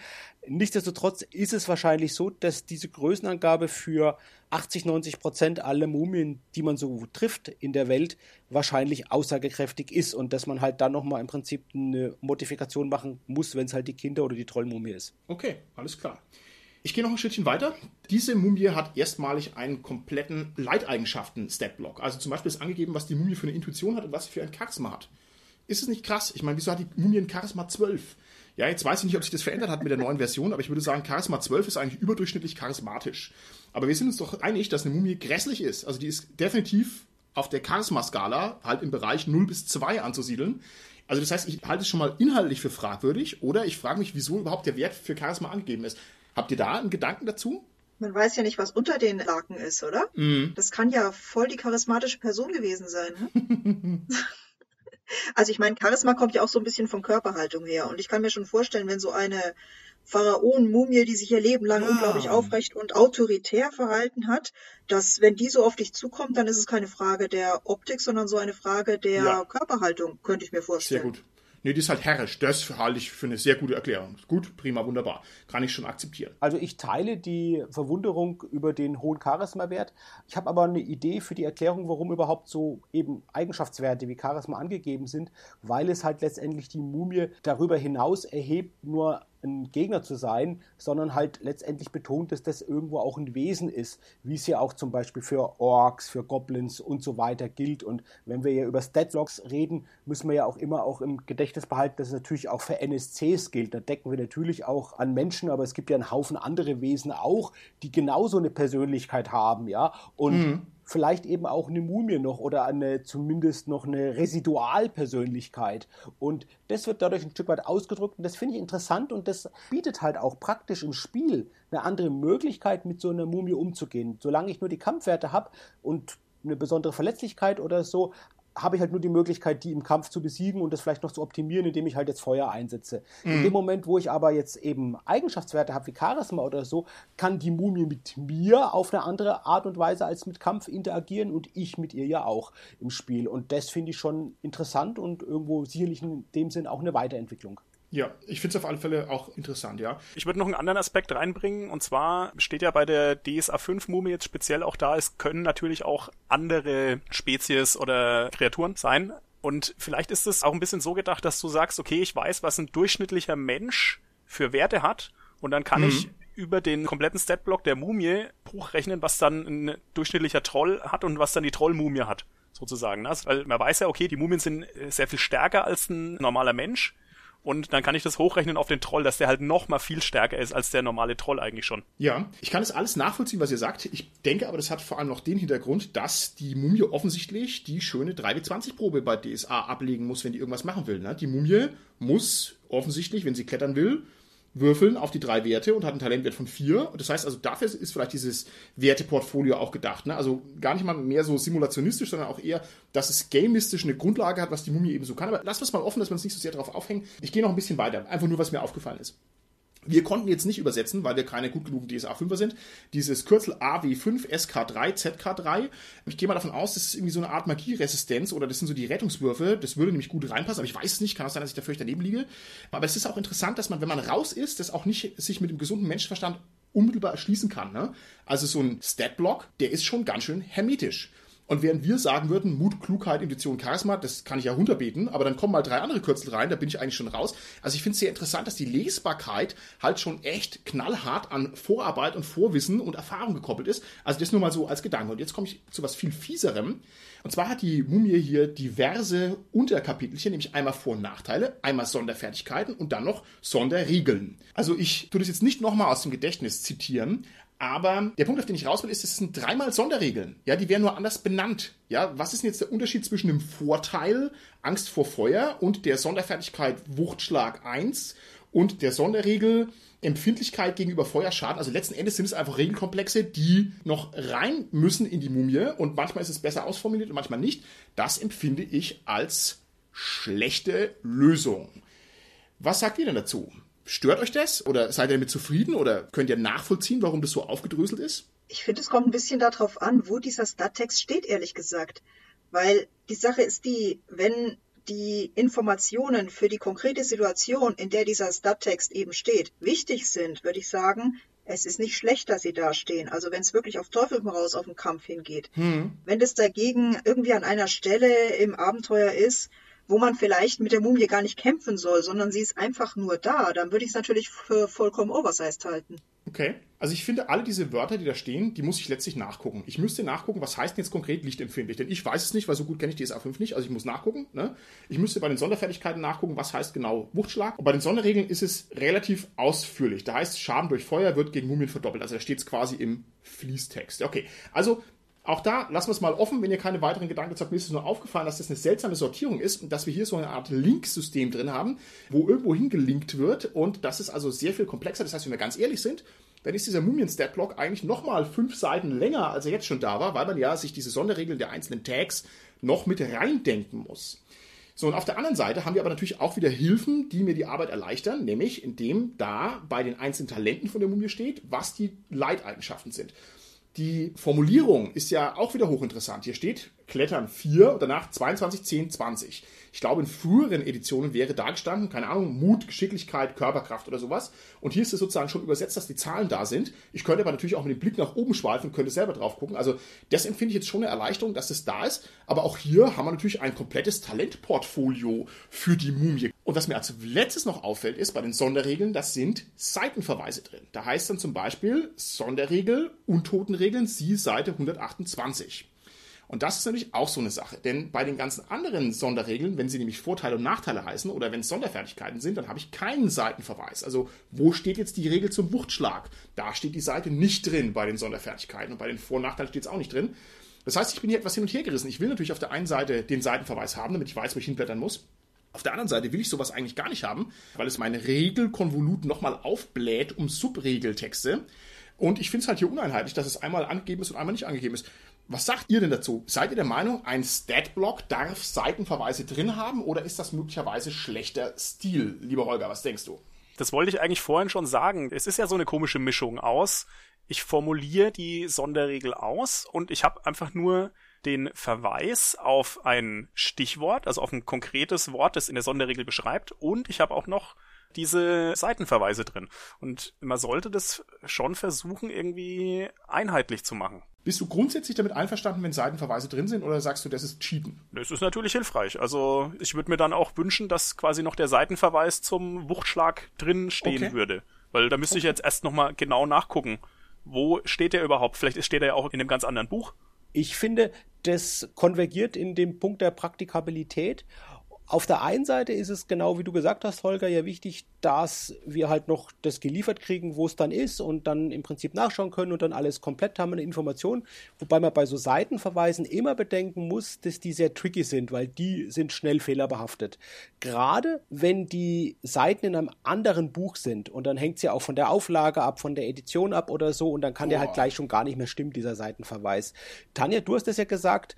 Nichtsdestotrotz ist es wahrscheinlich so, dass diese Größenangabe für 80, 90 Prozent aller Mumien, die man so trifft in der Welt, wahrscheinlich aussagekräftig ist und dass man halt dann nochmal im Prinzip eine Modifikation machen muss, wenn es halt die Kinder- oder die Trollmumie ist. Okay, alles klar. Ich gehe noch ein Schrittchen weiter. Diese Mumie hat erstmalig einen kompletten Leiteigenschaften-Statblock. Also zum Beispiel ist angegeben, was die Mumie für eine Intuition hat und was sie für ein Charisma hat. Ist es nicht krass? Ich meine, wieso hat die Mumie ein Charisma 12? Ja, jetzt weiß ich nicht, ob sich das verändert hat mit der neuen Version, aber ich würde sagen, Charisma 12 ist eigentlich überdurchschnittlich charismatisch. Aber wir sind uns doch einig, dass eine Mumie grässlich ist. Also die ist definitiv auf der Charisma-Skala halt im Bereich 0 bis 2 anzusiedeln. Also das heißt, ich halte es schon mal inhaltlich für fragwürdig oder ich frage mich, wieso überhaupt der Wert für Charisma angegeben ist. Habt ihr da einen Gedanken dazu? Man weiß ja nicht, was unter den Laken ist, oder? Das kann ja voll die charismatische Person gewesen sein. Ne? also ich meine, Charisma kommt ja auch so ein bisschen von Körperhaltung her. Und ich kann mir schon vorstellen, wenn so eine Pharaonen-Mumie, die sich ihr Leben lang Ja. unglaublich aufrecht und autoritär verhalten hat, dass wenn die so auf dich zukommt, dann ist es keine Frage der Optik, sondern so eine Frage der Ja. Körperhaltung, könnte ich mir Sehr vorstellen. gut. Nee, die ist halt herrisch. Das halte ich für eine sehr gute Erklärung. Gut, prima, wunderbar. Kann ich schon akzeptieren. Also ich teile die Verwunderung über den hohen Charisma-Wert. Ich habe aber eine Idee für die Erklärung, warum überhaupt so eben Eigenschaftswerte wie Charisma angegeben sind, weil es halt letztendlich die Mumie darüber hinaus erhebt, nur ein Gegner zu sein, sondern halt letztendlich betont, dass das irgendwo auch ein Wesen ist, wie es ja auch zum Beispiel für Orks, für Goblins und so weiter gilt. Und wenn wir ja über Statlogs reden, müssen wir ja auch immer auch im Gedächtnis behalten, dass es natürlich auch für NSCs gilt. Da decken wir natürlich auch an Menschen, aber es gibt ja einen Haufen andere Wesen auch, die genauso eine Persönlichkeit haben, ja. Und vielleicht eben auch eine Mumie noch oder eine zumindest noch eine Residualpersönlichkeit. Und das wird dadurch ein Stück weit ausgedrückt und das finde ich interessant und das bietet halt auch praktisch im Spiel eine andere Möglichkeit, mit so einer Mumie umzugehen. Solange ich nur die Kampfwerte habe und eine besondere Verletzlichkeit oder so, habe ich halt nur die Möglichkeit, die im Kampf zu besiegen und das vielleicht noch zu optimieren, indem ich halt jetzt Feuer einsetze. In dem Moment, wo ich aber jetzt eben Eigenschaftswerte habe wie Charisma oder so, kann die Mumie mit mir auf eine andere Art und Weise als mit Kampf interagieren und ich mit ihr ja auch im Spiel. Und das finde ich schon interessant und irgendwo sicherlich in dem Sinn auch eine Weiterentwicklung. Ja, ich finde es auf alle Fälle auch interessant, ja. Ich würde noch einen anderen Aspekt reinbringen, und zwar steht ja bei der DSA 5 Mumie jetzt speziell auch da, es können natürlich auch andere Spezies oder Kreaturen sein. Und vielleicht ist es auch ein bisschen so gedacht, dass du sagst, okay, ich weiß, was ein durchschnittlicher Mensch für Werte hat, und dann kann ich über den kompletten Statblock der Mumie hochrechnen, was dann ein durchschnittlicher Troll hat und was dann die Trollmumie hat, sozusagen. ne? Also, Weil man weiß ja, okay, die Mumien sind äh, sehr viel stärker als ein normaler Mensch. Und dann kann ich das hochrechnen auf den Troll, dass der halt noch mal viel stärker ist als der normale Troll eigentlich schon. Ja, ich kann das alles nachvollziehen, was ihr sagt. Ich denke aber, das hat vor allem noch den Hintergrund, dass die Mumie offensichtlich die schöne 3W20-Probe bei DSA ablegen muss, wenn die irgendwas machen will. Ne? Die Mumie muss offensichtlich, wenn sie klettern will, würfeln auf die drei Werte und hat einen Talentwert von vier. Das heißt also, dafür ist vielleicht dieses Werteportfolio auch gedacht. Ne? Also gar nicht mal mehr so simulationistisch, sondern auch eher, dass es gamistisch eine Grundlage hat, was die Mumie eben so kann. Aber lassen wir mal offen, dass wir uns nicht so sehr darauf aufhängen. Ich gehe noch ein bisschen weiter. Einfach nur, was mir aufgefallen ist. Wir konnten jetzt nicht übersetzen, weil wir keine gut genugen DSA 5er sind. Dieses Kürzel AW5, SK3, ZK3. Ich gehe mal davon aus, das ist irgendwie so eine Art Magieresistenz oder das sind so die Rettungswürfe. Das würde nämlich gut reinpassen, aber ich weiß es nicht. Kann auch sein, dass ich da völlig daneben liege. Aber es ist auch interessant, dass man, wenn man raus ist, das auch nicht sich mit dem gesunden Menschenverstand unmittelbar erschließen kann. Ne? Also so ein Statblock, der ist schon ganz schön hermetisch. Und während wir sagen würden, Mut, Klugheit, Intuition, Charisma, das kann ich ja runterbeten, aber dann kommen mal drei andere Kürzel rein, da bin ich eigentlich schon raus. Also ich finde es sehr interessant, dass die Lesbarkeit halt schon echt knallhart an Vorarbeit und Vorwissen und Erfahrung gekoppelt ist. Also das nur mal so als Gedanke. Und jetzt komme ich zu was viel fieserem. Und zwar hat die Mumie hier diverse Unterkapitelchen, nämlich einmal Vor- und Nachteile, einmal Sonderfertigkeiten und dann noch Sonderregeln. Also ich tue das jetzt nicht nochmal aus dem Gedächtnis zitieren, aber der Punkt, auf den ich raus will, ist, es sind dreimal Sonderregeln. Ja, die werden nur anders benannt. Ja, was ist denn jetzt der Unterschied zwischen dem Vorteil Angst vor Feuer und der Sonderfertigkeit Wuchtschlag 1 und der Sonderregel Empfindlichkeit gegenüber Feuerschaden? Also letzten Endes sind es einfach Regelkomplexe, die noch rein müssen in die Mumie und manchmal ist es besser ausformuliert und manchmal nicht. Das empfinde ich als schlechte Lösung. Was sagt ihr denn dazu? Stört euch das? Oder seid ihr damit zufrieden? Oder könnt ihr nachvollziehen, warum das so aufgedröselt ist? Ich finde, es kommt ein bisschen darauf an, wo dieser Stattext steht, ehrlich gesagt. Weil die Sache ist die, wenn die Informationen für die konkrete Situation, in der dieser Stattext eben steht, wichtig sind, würde ich sagen, es ist nicht schlecht, dass sie da stehen. Also wenn es wirklich auf Teufel raus auf den Kampf hingeht. Hm. Wenn das dagegen irgendwie an einer Stelle im Abenteuer ist, wo man vielleicht mit der Mumie gar nicht kämpfen soll, sondern sie ist einfach nur da, dann würde ich es natürlich für vollkommen oversized halten. Okay. Also ich finde, alle diese Wörter, die da stehen, die muss ich letztlich nachgucken. Ich müsste nachgucken, was heißt denn jetzt konkret lichtempfindlich? Denn ich weiß es nicht, weil so gut kenne ich die SA5 nicht. Also ich muss nachgucken. Ne? Ich müsste bei den Sonderfertigkeiten nachgucken, was heißt genau Wuchtschlag. Und bei den Sonderregeln ist es relativ ausführlich. Da heißt, Schaden durch Feuer wird gegen Mumien verdoppelt. Also da steht es quasi im Fließtext. Okay, also auch da lassen wir es mal offen, wenn ihr keine weiteren Gedanken habt. Mir ist es nur aufgefallen, dass das eine seltsame Sortierung ist und dass wir hier so eine Art Linksystem drin haben, wo irgendwo hingelinkt wird und das ist also sehr viel komplexer. Das heißt, wenn wir ganz ehrlich sind, dann ist dieser Mumien-Stat-Block eigentlich nochmal fünf Seiten länger, als er jetzt schon da war, weil man ja sich diese Sonderregeln der einzelnen Tags noch mit reindenken muss. So, und auf der anderen Seite haben wir aber natürlich auch wieder Hilfen, die mir die Arbeit erleichtern, nämlich indem da bei den einzelnen Talenten von der Mumie steht, was die Leiteigenschaften sind. Die Formulierung ist ja auch wieder hochinteressant. Hier steht Klettern 4 und danach 22, 10, 20. Ich glaube, in früheren Editionen wäre da gestanden, keine Ahnung, Mut, Geschicklichkeit, Körperkraft oder sowas. Und hier ist es sozusagen schon übersetzt, dass die Zahlen da sind. Ich könnte aber natürlich auch mit dem Blick nach oben schweifen, könnte selber drauf gucken. Also das empfinde ich jetzt schon eine Erleichterung, dass es da ist. Aber auch hier haben wir natürlich ein komplettes Talentportfolio für die Mumie. Und was mir als letztes noch auffällt, ist bei den Sonderregeln, das sind Seitenverweise drin. Da heißt dann zum Beispiel Sonderregel, Untotenregeln, Sie Seite 128. Und das ist natürlich auch so eine Sache. Denn bei den ganzen anderen Sonderregeln, wenn sie nämlich Vorteile und Nachteile heißen oder wenn es Sonderfertigkeiten sind, dann habe ich keinen Seitenverweis. Also wo steht jetzt die Regel zum Wuchtschlag? Da steht die Seite nicht drin bei den Sonderfertigkeiten und bei den Vor- und Nachteilen steht es auch nicht drin. Das heißt, ich bin hier etwas hin und her gerissen. Ich will natürlich auf der einen Seite den Seitenverweis haben, damit ich weiß, wo ich hinblättern muss. Auf der anderen Seite will ich sowas eigentlich gar nicht haben, weil es meine Regelkonvolut nochmal aufbläht um Subregeltexte. Und ich finde es halt hier uneinheitlich, dass es einmal angegeben ist und einmal nicht angegeben ist. Was sagt ihr denn dazu? Seid ihr der Meinung, ein Statblock darf Seitenverweise drin haben oder ist das möglicherweise schlechter Stil? Lieber Holger, was denkst du? Das wollte ich eigentlich vorhin schon sagen. Es ist ja so eine komische Mischung aus. Ich formuliere die Sonderregel aus und ich habe einfach nur den Verweis auf ein Stichwort, also auf ein konkretes Wort, das in der Sonderregel beschreibt und ich habe auch noch diese Seitenverweise drin. Und man sollte das schon versuchen, irgendwie einheitlich zu machen. Bist du grundsätzlich damit einverstanden, wenn Seitenverweise drin sind, oder sagst du, das ist Cheaten? Das ist natürlich hilfreich. Also ich würde mir dann auch wünschen, dass quasi noch der Seitenverweis zum Wuchtschlag drin stehen okay. würde. Weil da müsste okay. ich jetzt erst nochmal genau nachgucken. Wo steht der überhaupt? Vielleicht steht er ja auch in einem ganz anderen Buch. Ich finde, das konvergiert in dem Punkt der Praktikabilität auf der einen Seite ist es genau wie du gesagt hast, Holger, ja wichtig, dass wir halt noch das geliefert kriegen, wo es dann ist und dann im Prinzip nachschauen können und dann alles komplett haben, eine Information. Wobei man bei so Seitenverweisen immer bedenken muss, dass die sehr tricky sind, weil die sind schnell fehlerbehaftet. Gerade wenn die Seiten in einem anderen Buch sind und dann hängt es ja auch von der Auflage ab, von der Edition ab oder so und dann kann oh. der halt gleich schon gar nicht mehr stimmen, dieser Seitenverweis. Tanja, du hast es ja gesagt,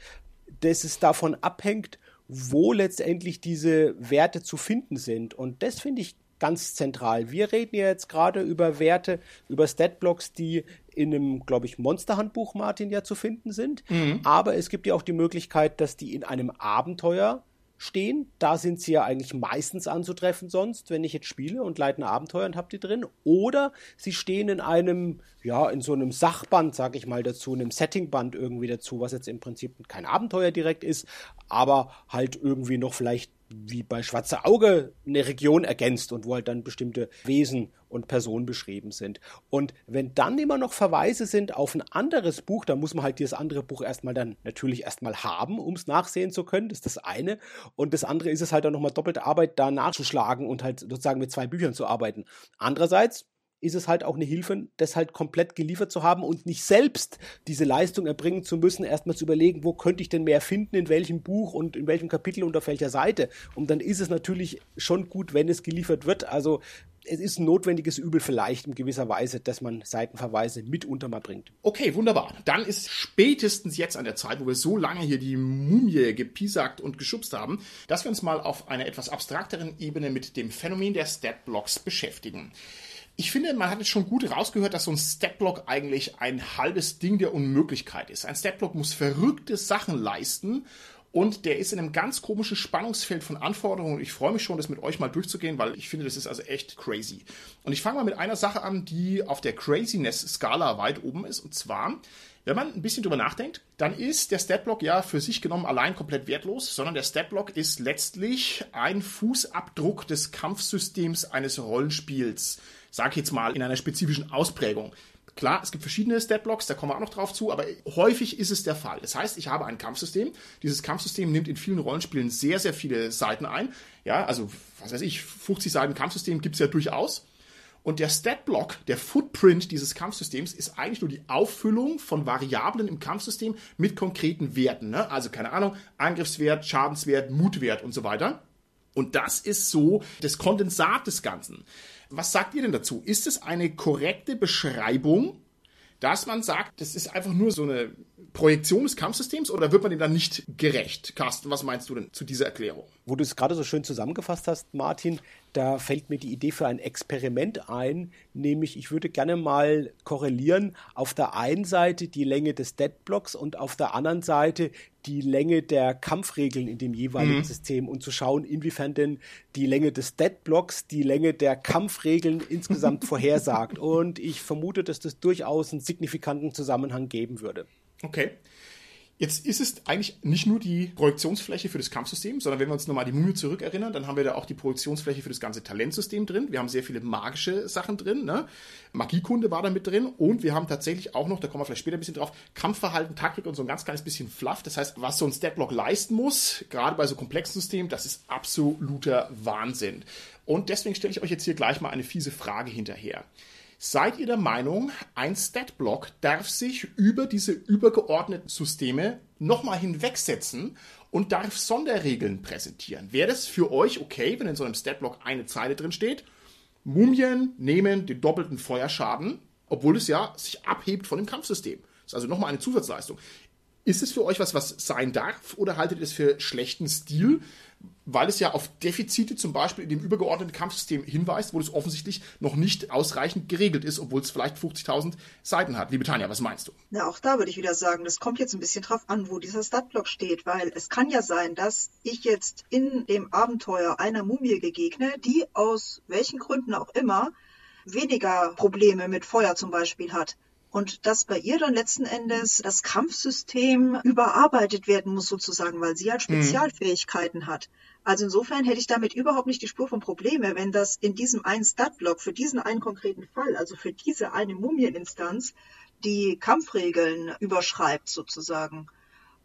dass es davon abhängt, wo letztendlich diese Werte zu finden sind. Und das finde ich ganz zentral. Wir reden ja jetzt gerade über Werte, über Statblocks, die in einem, glaube ich, Monsterhandbuch, Martin, ja zu finden sind. Mhm. Aber es gibt ja auch die Möglichkeit, dass die in einem Abenteuer stehen. Da sind sie ja eigentlich meistens anzutreffen sonst, wenn ich jetzt spiele und leite ein Abenteuer und habe die drin. Oder sie stehen in einem, ja, in so einem Sachband, sag ich mal dazu, einem Settingband irgendwie dazu, was jetzt im Prinzip kein Abenteuer direkt ist, aber halt irgendwie noch vielleicht wie bei Schwarze Auge eine Region ergänzt und wo halt dann bestimmte Wesen und Personen beschrieben sind. Und wenn dann immer noch Verweise sind auf ein anderes Buch, dann muss man halt dieses andere Buch erstmal dann natürlich erstmal haben, um es nachsehen zu können. Das ist das eine. Und das andere ist es halt dann nochmal doppelte Arbeit, da nachzuschlagen und halt sozusagen mit zwei Büchern zu arbeiten. Andererseits ist es halt auch eine Hilfe, das halt komplett geliefert zu haben und nicht selbst diese Leistung erbringen zu müssen, erstmal zu überlegen, wo könnte ich denn mehr finden, in welchem Buch und in welchem Kapitel und auf welcher Seite. Und dann ist es natürlich schon gut, wenn es geliefert wird. Also es ist ein notwendiges Übel vielleicht in gewisser Weise, dass man Seitenverweise mitunter mal bringt. Okay, wunderbar. Dann ist spätestens jetzt an der Zeit, wo wir so lange hier die Mumie gepiesackt und geschubst haben, dass wir uns mal auf einer etwas abstrakteren Ebene mit dem Phänomen der Statblocks beschäftigen. Ich finde, man hat jetzt schon gut rausgehört, dass so ein Statblock eigentlich ein halbes Ding der Unmöglichkeit ist. Ein Statblock muss verrückte Sachen leisten und der ist in einem ganz komischen Spannungsfeld von Anforderungen. Ich freue mich schon, das mit euch mal durchzugehen, weil ich finde, das ist also echt crazy. Und ich fange mal mit einer Sache an, die auf der Craziness-Skala weit oben ist. Und zwar, wenn man ein bisschen drüber nachdenkt, dann ist der Statblock ja für sich genommen allein komplett wertlos, sondern der Statblock ist letztlich ein Fußabdruck des Kampfsystems eines Rollenspiels sag ich jetzt mal, in einer spezifischen Ausprägung. Klar, es gibt verschiedene Statblocks, da kommen wir auch noch drauf zu, aber häufig ist es der Fall. Das heißt, ich habe ein Kampfsystem. Dieses Kampfsystem nimmt in vielen Rollenspielen sehr, sehr viele Seiten ein. Ja, also, was weiß ich, 50 Seiten Kampfsystem gibt es ja durchaus. Und der Statblock, der Footprint dieses Kampfsystems, ist eigentlich nur die Auffüllung von Variablen im Kampfsystem mit konkreten Werten. Ne? Also, keine Ahnung, Angriffswert, Schadenswert, Mutwert und so weiter. Und das ist so das Kondensat des Ganzen. Was sagt ihr denn dazu? Ist es eine korrekte Beschreibung, dass man sagt, das ist einfach nur so eine Projektion des Kampfsystems oder wird man dem dann nicht gerecht? Carsten, was meinst du denn zu dieser Erklärung? Wo du es gerade so schön zusammengefasst hast, Martin, da fällt mir die Idee für ein Experiment ein, nämlich ich würde gerne mal korrelieren auf der einen Seite die Länge des Deadblocks und auf der anderen Seite die Länge der Kampfregeln in dem jeweiligen mhm. System und zu schauen, inwiefern denn die Länge des Deadblocks die Länge der Kampfregeln insgesamt vorhersagt. Und ich vermute, dass das durchaus einen signifikanten Zusammenhang geben würde. Okay. Jetzt ist es eigentlich nicht nur die Projektionsfläche für das Kampfsystem, sondern wenn wir uns nochmal die Mumie zurückerinnern, dann haben wir da auch die Projektionsfläche für das ganze Talentsystem drin. Wir haben sehr viele magische Sachen drin. Ne? Magiekunde war da mit drin und wir haben tatsächlich auch noch, da kommen wir vielleicht später ein bisschen drauf, Kampfverhalten, Taktik und so ein ganz kleines bisschen Fluff. Das heißt, was so ein Statblock leisten muss, gerade bei so komplexen Systemen, das ist absoluter Wahnsinn. Und deswegen stelle ich euch jetzt hier gleich mal eine fiese Frage hinterher. Seid ihr der Meinung, ein Statblock darf sich über diese übergeordneten Systeme nochmal hinwegsetzen und darf Sonderregeln präsentieren? Wäre das für euch okay, wenn in so einem Statblock eine Zeile drin steht? Mumien nehmen den doppelten Feuerschaden, obwohl es ja sich abhebt von dem Kampfsystem. Das ist also nochmal eine Zusatzleistung. Ist es für euch was, was sein darf oder haltet ihr es für schlechten Stil? weil es ja auf Defizite zum Beispiel in dem übergeordneten Kampfsystem hinweist, wo es offensichtlich noch nicht ausreichend geregelt ist, obwohl es vielleicht 50.000 Seiten hat. Liebe Tanja, was meinst du? Na, auch da würde ich wieder sagen, das kommt jetzt ein bisschen drauf an, wo dieser Statblock steht, weil es kann ja sein, dass ich jetzt in dem Abenteuer einer Mumie gegegne, die aus welchen Gründen auch immer weniger Probleme mit Feuer zum Beispiel hat und dass bei ihr dann letzten Endes das Kampfsystem überarbeitet werden muss sozusagen, weil sie halt. Spezialfähigkeiten mhm. hat. Also insofern hätte ich damit überhaupt nicht die Spur von Probleme, wenn das in diesem einen Statblock für diesen einen konkreten Fall, also für diese eine Mumieninstanz, die Kampfregeln überschreibt sozusagen.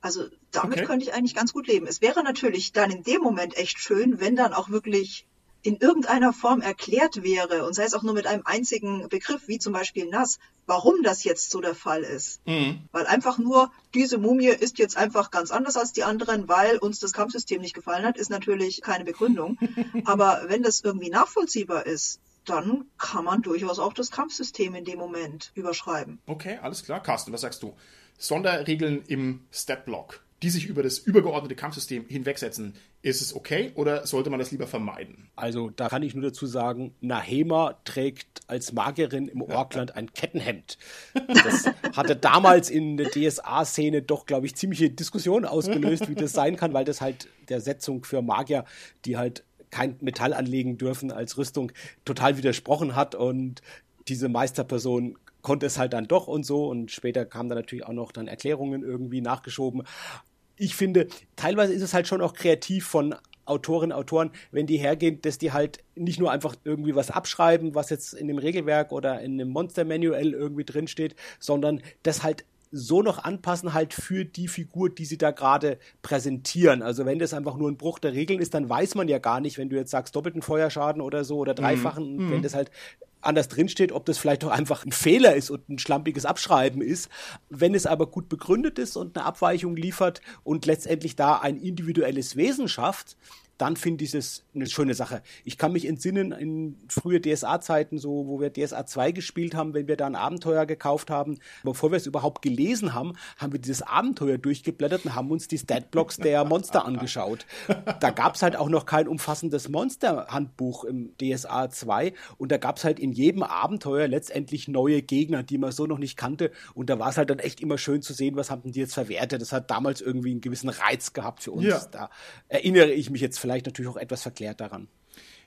Also damit okay. könnte ich eigentlich ganz gut leben. Es wäre natürlich dann in dem Moment echt schön, wenn dann auch wirklich in irgendeiner Form erklärt wäre, und sei es auch nur mit einem einzigen Begriff, wie zum Beispiel nass, warum das jetzt so der Fall ist. Mhm. Weil einfach nur, diese Mumie ist jetzt einfach ganz anders als die anderen, weil uns das Kampfsystem nicht gefallen hat, ist natürlich keine Begründung. Aber wenn das irgendwie nachvollziehbar ist, dann kann man durchaus auch das Kampfsystem in dem Moment überschreiben. Okay, alles klar. Carsten, was sagst du? Sonderregeln im Statblock die sich über das übergeordnete Kampfsystem hinwegsetzen. Ist es okay oder sollte man das lieber vermeiden? Also da kann ich nur dazu sagen, Nahema trägt als Magierin im Orkland ein Kettenhemd. Das hatte damals in der DSA-Szene doch, glaube ich, ziemliche Diskussionen ausgelöst, wie das sein kann, weil das halt der Setzung für Magier, die halt kein Metall anlegen dürfen als Rüstung, total widersprochen hat und diese Meisterperson konnte es halt dann doch und so und später kamen dann natürlich auch noch dann Erklärungen irgendwie nachgeschoben. Ich finde, teilweise ist es halt schon auch kreativ von Autorinnen, Autoren, wenn die hergehen, dass die halt nicht nur einfach irgendwie was abschreiben, was jetzt in dem Regelwerk oder in dem Monster Manual irgendwie drinsteht, sondern das halt so noch anpassen halt für die Figur, die sie da gerade präsentieren. Also wenn das einfach nur ein Bruch der Regeln ist, dann weiß man ja gar nicht, wenn du jetzt sagst doppelten Feuerschaden oder so oder dreifachen, mhm. wenn das halt anders drinsteht, ob das vielleicht doch einfach ein Fehler ist und ein schlampiges Abschreiben ist. Wenn es aber gut begründet ist und eine Abweichung liefert und letztendlich da ein individuelles Wesen schafft, dann finde ich es eine schöne Sache. Ich kann mich entsinnen in frühe DSA-Zeiten, so wo wir DSA 2 gespielt haben, wenn wir da ein Abenteuer gekauft haben, bevor wir es überhaupt gelesen haben, haben wir dieses Abenteuer durchgeblättert und haben uns die Statblocks der Monster angeschaut. Da gab es halt auch noch kein umfassendes Monster-Handbuch im DSA 2 und da gab es halt in jedem Abenteuer letztendlich neue Gegner, die man so noch nicht kannte und da war es halt dann echt immer schön zu sehen, was haben die jetzt verwertet. Das hat damals irgendwie einen gewissen Reiz gehabt für uns. Ja. Da erinnere ich mich jetzt vielleicht vielleicht natürlich auch etwas verklärt daran.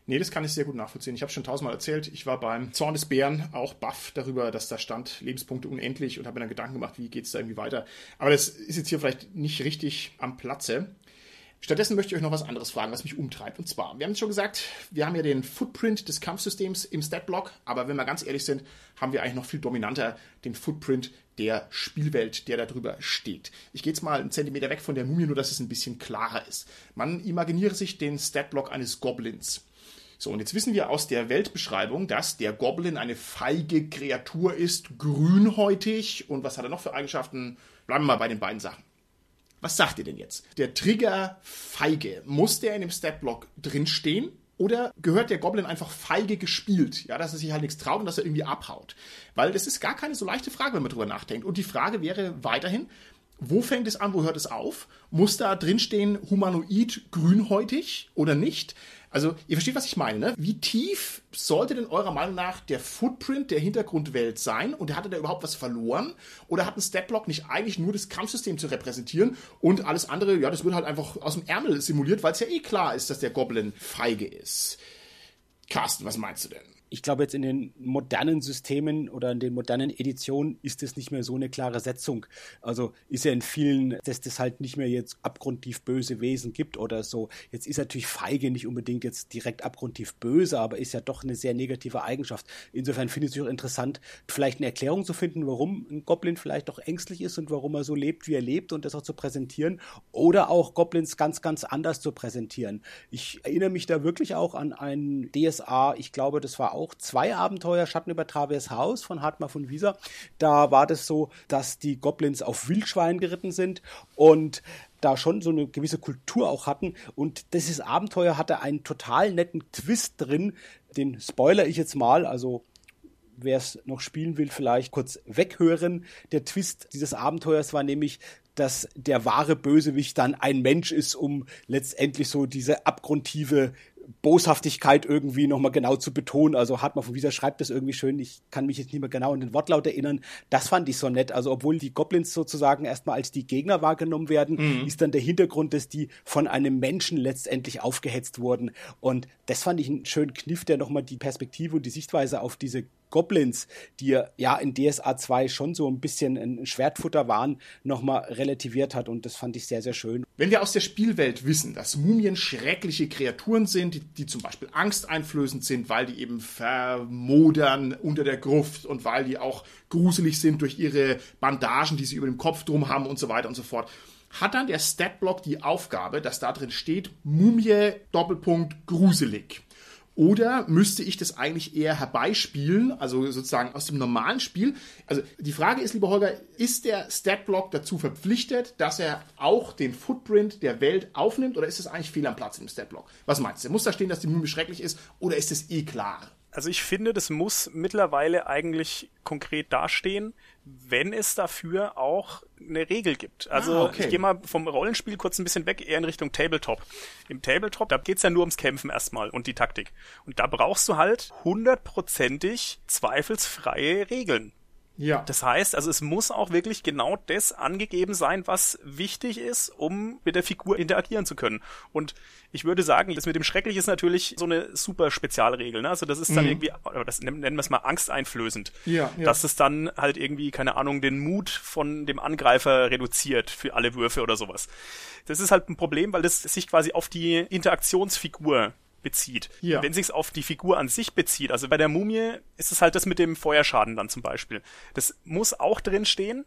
Nee, das kann ich sehr gut nachvollziehen. Ich habe schon tausendmal erzählt, ich war beim Zorn des Bären auch baff darüber, dass da stand Lebenspunkte unendlich und habe mir dann Gedanken gemacht, wie geht es da irgendwie weiter. Aber das ist jetzt hier vielleicht nicht richtig am Platze. Stattdessen möchte ich euch noch was anderes fragen, was mich umtreibt. Und zwar, wir haben es schon gesagt, wir haben ja den Footprint des Kampfsystems im Statblock, aber wenn wir ganz ehrlich sind, haben wir eigentlich noch viel dominanter den Footprint der Spielwelt, der da drüber steht. Ich gehe jetzt mal einen Zentimeter weg von der Mumie, nur dass es ein bisschen klarer ist. Man imaginiere sich den Statblock eines Goblins. So, und jetzt wissen wir aus der Weltbeschreibung, dass der Goblin eine feige Kreatur ist, grünhäutig und was hat er noch für Eigenschaften? Bleiben wir mal bei den beiden Sachen. Was sagt ihr denn jetzt? Der Trigger feige, muss der in dem Statblock drinstehen? Oder gehört der Goblin einfach feige gespielt? Ja, dass er sich halt nichts traut und dass er irgendwie abhaut. Weil das ist gar keine so leichte Frage, wenn man drüber nachdenkt. Und die Frage wäre weiterhin, wo fängt es an, wo hört es auf? Muss da drinstehen humanoid grünhäutig oder nicht? Also, ihr versteht, was ich meine, ne? Wie tief sollte denn eurer Meinung nach der Footprint der Hintergrundwelt sein? Und hatte da überhaupt was verloren? Oder hat ein Statblock nicht eigentlich nur das Kampfsystem zu repräsentieren und alles andere, ja, das wird halt einfach aus dem Ärmel simuliert, weil es ja eh klar ist, dass der Goblin feige ist. Carsten, was meinst du denn? Ich glaube, jetzt in den modernen Systemen oder in den modernen Editionen ist es nicht mehr so eine klare Setzung. Also ist ja in vielen, dass das halt nicht mehr jetzt abgrundtief böse Wesen gibt oder so. Jetzt ist natürlich Feige nicht unbedingt jetzt direkt abgrundtief böse, aber ist ja doch eine sehr negative Eigenschaft. Insofern finde ich es auch interessant, vielleicht eine Erklärung zu finden, warum ein Goblin vielleicht doch ängstlich ist und warum er so lebt, wie er lebt und das auch zu präsentieren. Oder auch Goblins ganz, ganz anders zu präsentieren. Ich erinnere mich da wirklich auch an ein DSA, ich glaube, das war auch zwei Abenteuer, Schatten über Travers Haus von Hartmar von Wieser. Da war das so, dass die Goblins auf Wildschwein geritten sind und da schon so eine gewisse Kultur auch hatten. Und dieses Abenteuer hatte einen total netten Twist drin. Den spoiler ich jetzt mal, also wer es noch spielen will, vielleicht kurz weghören. Der Twist dieses Abenteuers war nämlich, dass der wahre Bösewicht dann ein Mensch ist, um letztendlich so diese abgrundtiefe Boshaftigkeit irgendwie nochmal genau zu betonen. Also Hartmann von Wieser schreibt das irgendwie schön. Ich kann mich jetzt nicht mehr genau an den Wortlaut erinnern. Das fand ich so nett. Also obwohl die Goblins sozusagen erstmal als die Gegner wahrgenommen werden, mhm. ist dann der Hintergrund, dass die von einem Menschen letztendlich aufgehetzt wurden. Und das fand ich einen schönen Kniff, der nochmal die Perspektive und die Sichtweise auf diese Goblins, die ja in DSA 2 schon so ein bisschen ein Schwertfutter waren, nochmal relativiert hat und das fand ich sehr, sehr schön. Wenn wir aus der Spielwelt wissen, dass Mumien schreckliche Kreaturen sind, die, die zum Beispiel angsteinflößend sind, weil die eben vermodern unter der Gruft und weil die auch gruselig sind durch ihre Bandagen, die sie über dem Kopf drum haben und so weiter und so fort, hat dann der Statblock die Aufgabe, dass da drin steht, Mumie Doppelpunkt gruselig. Oder müsste ich das eigentlich eher herbeispielen, also sozusagen aus dem normalen Spiel? Also die Frage ist, lieber Holger, ist der Statblock dazu verpflichtet, dass er auch den Footprint der Welt aufnimmt oder ist es eigentlich fehl am Platz im Statblock? Was meinst du? Muss da stehen, dass die Mumie schrecklich ist oder ist es eh klar? Also ich finde, das muss mittlerweile eigentlich konkret dastehen, wenn es dafür auch eine Regel gibt. Also ah, okay. ich gehe mal vom Rollenspiel kurz ein bisschen weg, eher in Richtung Tabletop. Im Tabletop, da geht's ja nur ums Kämpfen erstmal und die Taktik. Und da brauchst du halt hundertprozentig zweifelsfreie Regeln. Ja. Das heißt, also es muss auch wirklich genau das angegeben sein, was wichtig ist, um mit der Figur interagieren zu können. Und ich würde sagen, das mit dem Schrecklich ist natürlich so eine super Spezialregel. Ne? Also das ist dann mhm. irgendwie, das nennen wir es mal angsteinflößend. Ja, ja. Dass es dann halt irgendwie, keine Ahnung, den Mut von dem Angreifer reduziert für alle Würfe oder sowas. Das ist halt ein Problem, weil das sich quasi auf die Interaktionsfigur bezieht. Ja. Wenn sich's auf die Figur an sich bezieht, also bei der Mumie ist es halt das mit dem Feuerschaden dann zum Beispiel. Das muss auch drin stehen,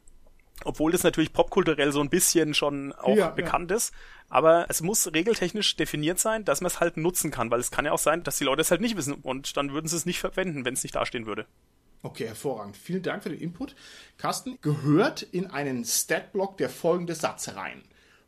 obwohl das natürlich popkulturell so ein bisschen schon auch ja, bekannt ja. ist. Aber es muss regeltechnisch definiert sein, dass man es halt nutzen kann, weil es kann ja auch sein, dass die Leute es halt nicht wissen und dann würden sie es nicht verwenden, wenn es nicht dastehen würde. Okay, hervorragend. Vielen Dank für den Input. Carsten, gehört in einen Statblock der folgende Satz rein.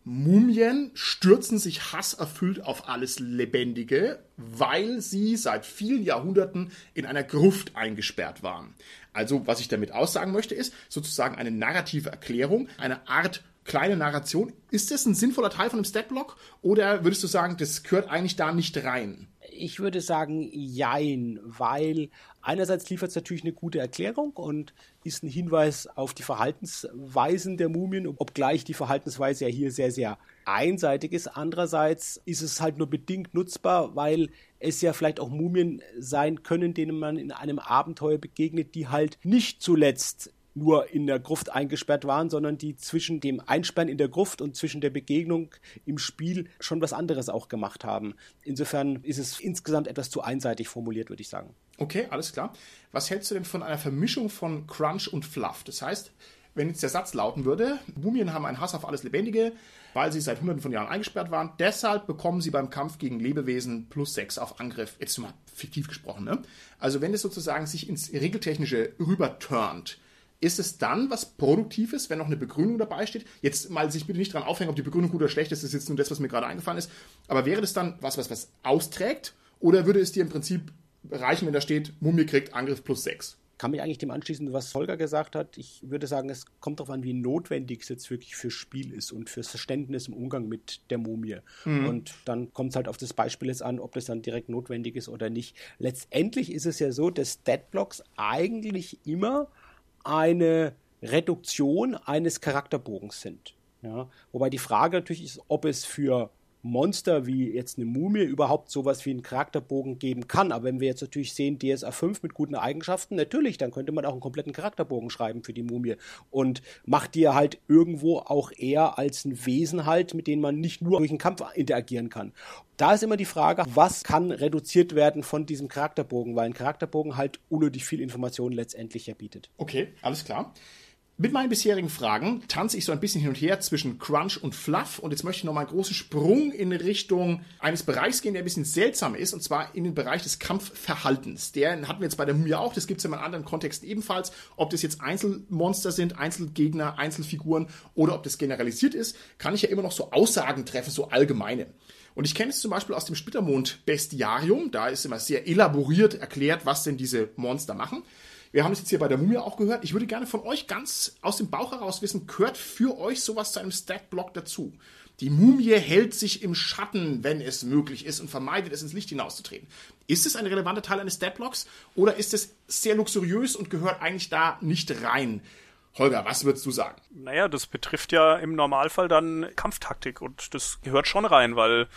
Mumien stürzen sich hasserfüllt auf alles Lebendige, weil sie seit vielen Jahrhunderten in einer Gruft eingesperrt waren. Also, was ich damit aussagen möchte, ist sozusagen eine narrative Erklärung, eine Art kleine Narration. Ist das ein sinnvoller Teil von einem Statblock oder würdest du sagen, das gehört eigentlich da nicht rein? Ich würde sagen, jein, weil einerseits liefert es natürlich eine gute Erklärung und ist ein Hinweis auf die Verhaltensweisen der Mumien, obgleich die Verhaltensweise ja hier sehr, sehr einseitig ist. Andererseits ist es halt nur bedingt nutzbar, weil es ja vielleicht auch Mumien sein können, denen man in einem Abenteuer begegnet, die halt nicht zuletzt nur in der Gruft eingesperrt waren, sondern die zwischen dem Einsperren in der Gruft und zwischen der Begegnung im Spiel schon was anderes auch gemacht haben. Insofern ist es insgesamt etwas zu einseitig formuliert, würde ich sagen. Okay, alles klar. Was hältst du denn von einer Vermischung von Crunch und Fluff? Das heißt, wenn jetzt der Satz lauten würde, Mumien haben einen Hass auf alles Lebendige, weil sie seit hunderten von Jahren eingesperrt waren, deshalb bekommen sie beim Kampf gegen Lebewesen plus sechs auf Angriff. Jetzt mal fiktiv gesprochen, ne? Also wenn es sozusagen sich ins Regeltechnische rüberturnt, ist es dann was Produktives, wenn noch eine Begründung dabei steht? Jetzt mal sich bitte nicht dran aufhängen, ob die Begründung gut oder schlecht ist, das ist jetzt nur das, was mir gerade eingefallen ist. Aber wäre das dann was, was was austrägt? Oder würde es dir im Prinzip reichen, wenn da steht, Mumie kriegt Angriff plus 6? Kann mich eigentlich dem anschließen, was Holger gesagt hat. Ich würde sagen, es kommt darauf an, wie notwendig es jetzt wirklich fürs Spiel ist und fürs Verständnis im Umgang mit der Mumie. Mhm. Und dann kommt es halt auf das Beispiel jetzt an, ob das dann direkt notwendig ist oder nicht. Letztendlich ist es ja so, dass Statblocks eigentlich immer eine Reduktion eines Charakterbogens sind. Ja? Wobei die Frage natürlich ist, ob es für Monster wie jetzt eine Mumie überhaupt sowas wie einen Charakterbogen geben kann. Aber wenn wir jetzt natürlich sehen, DSA 5 mit guten Eigenschaften, natürlich, dann könnte man auch einen kompletten Charakterbogen schreiben für die Mumie und macht die halt irgendwo auch eher als ein Wesen halt, mit dem man nicht nur durch einen Kampf interagieren kann. Da ist immer die Frage, was kann reduziert werden von diesem Charakterbogen, weil ein Charakterbogen halt unnötig viel Informationen letztendlich erbietet. Okay, alles klar. Mit meinen bisherigen Fragen tanze ich so ein bisschen hin und her zwischen Crunch und Fluff und jetzt möchte ich noch mal einen großen Sprung in Richtung eines Bereichs gehen, der ein bisschen seltsam ist und zwar in den Bereich des Kampfverhaltens. Der hatten wir jetzt bei der Mumie auch, das gibt es in einem anderen Kontext ebenfalls. Ob das jetzt Einzelmonster sind, Einzelgegner, Einzelfiguren oder ob das generalisiert ist, kann ich ja immer noch so Aussagen treffen, so allgemeine. Und ich kenne es zum Beispiel aus dem Splittermond Bestiarium, da ist immer sehr elaboriert erklärt, was denn diese Monster machen. Wir haben es jetzt hier bei der Mumie auch gehört. Ich würde gerne von euch ganz aus dem Bauch heraus wissen, gehört für euch sowas zu einem Stat-Block dazu? Die Mumie hält sich im Schatten, wenn es möglich ist, und vermeidet es, ins Licht hinauszutreten. Ist es ein relevanter Teil eines Stat-Blocks oder ist es sehr luxuriös und gehört eigentlich da nicht rein? Holger, was würdest du sagen? Naja, das betrifft ja im Normalfall dann Kampftaktik und das gehört schon rein, weil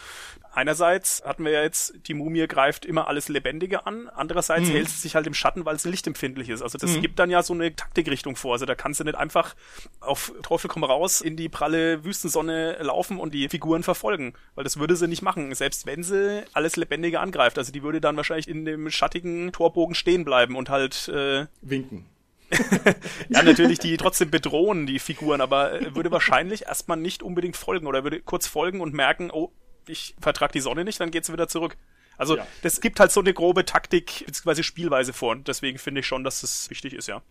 einerseits hatten wir ja jetzt, die Mumie greift immer alles Lebendige an, andererseits mhm. hält sie sich halt im Schatten, weil sie lichtempfindlich ist. Also das mhm. gibt dann ja so eine Taktikrichtung vor. Also da kannst du nicht einfach auf Teufel komm raus in die pralle Wüstensonne laufen und die Figuren verfolgen, weil das würde sie nicht machen, selbst wenn sie alles Lebendige angreift. Also die würde dann wahrscheinlich in dem schattigen Torbogen stehen bleiben und halt äh, winken. ja, natürlich die trotzdem bedrohen, die Figuren, aber äh, würde wahrscheinlich erstmal nicht unbedingt folgen oder würde kurz folgen und merken, oh, ich vertrag die Sonne nicht, dann geht's wieder zurück. Also ja. das gibt halt so eine grobe Taktik bzw. Spielweise vor und deswegen finde ich schon, dass das wichtig ist, ja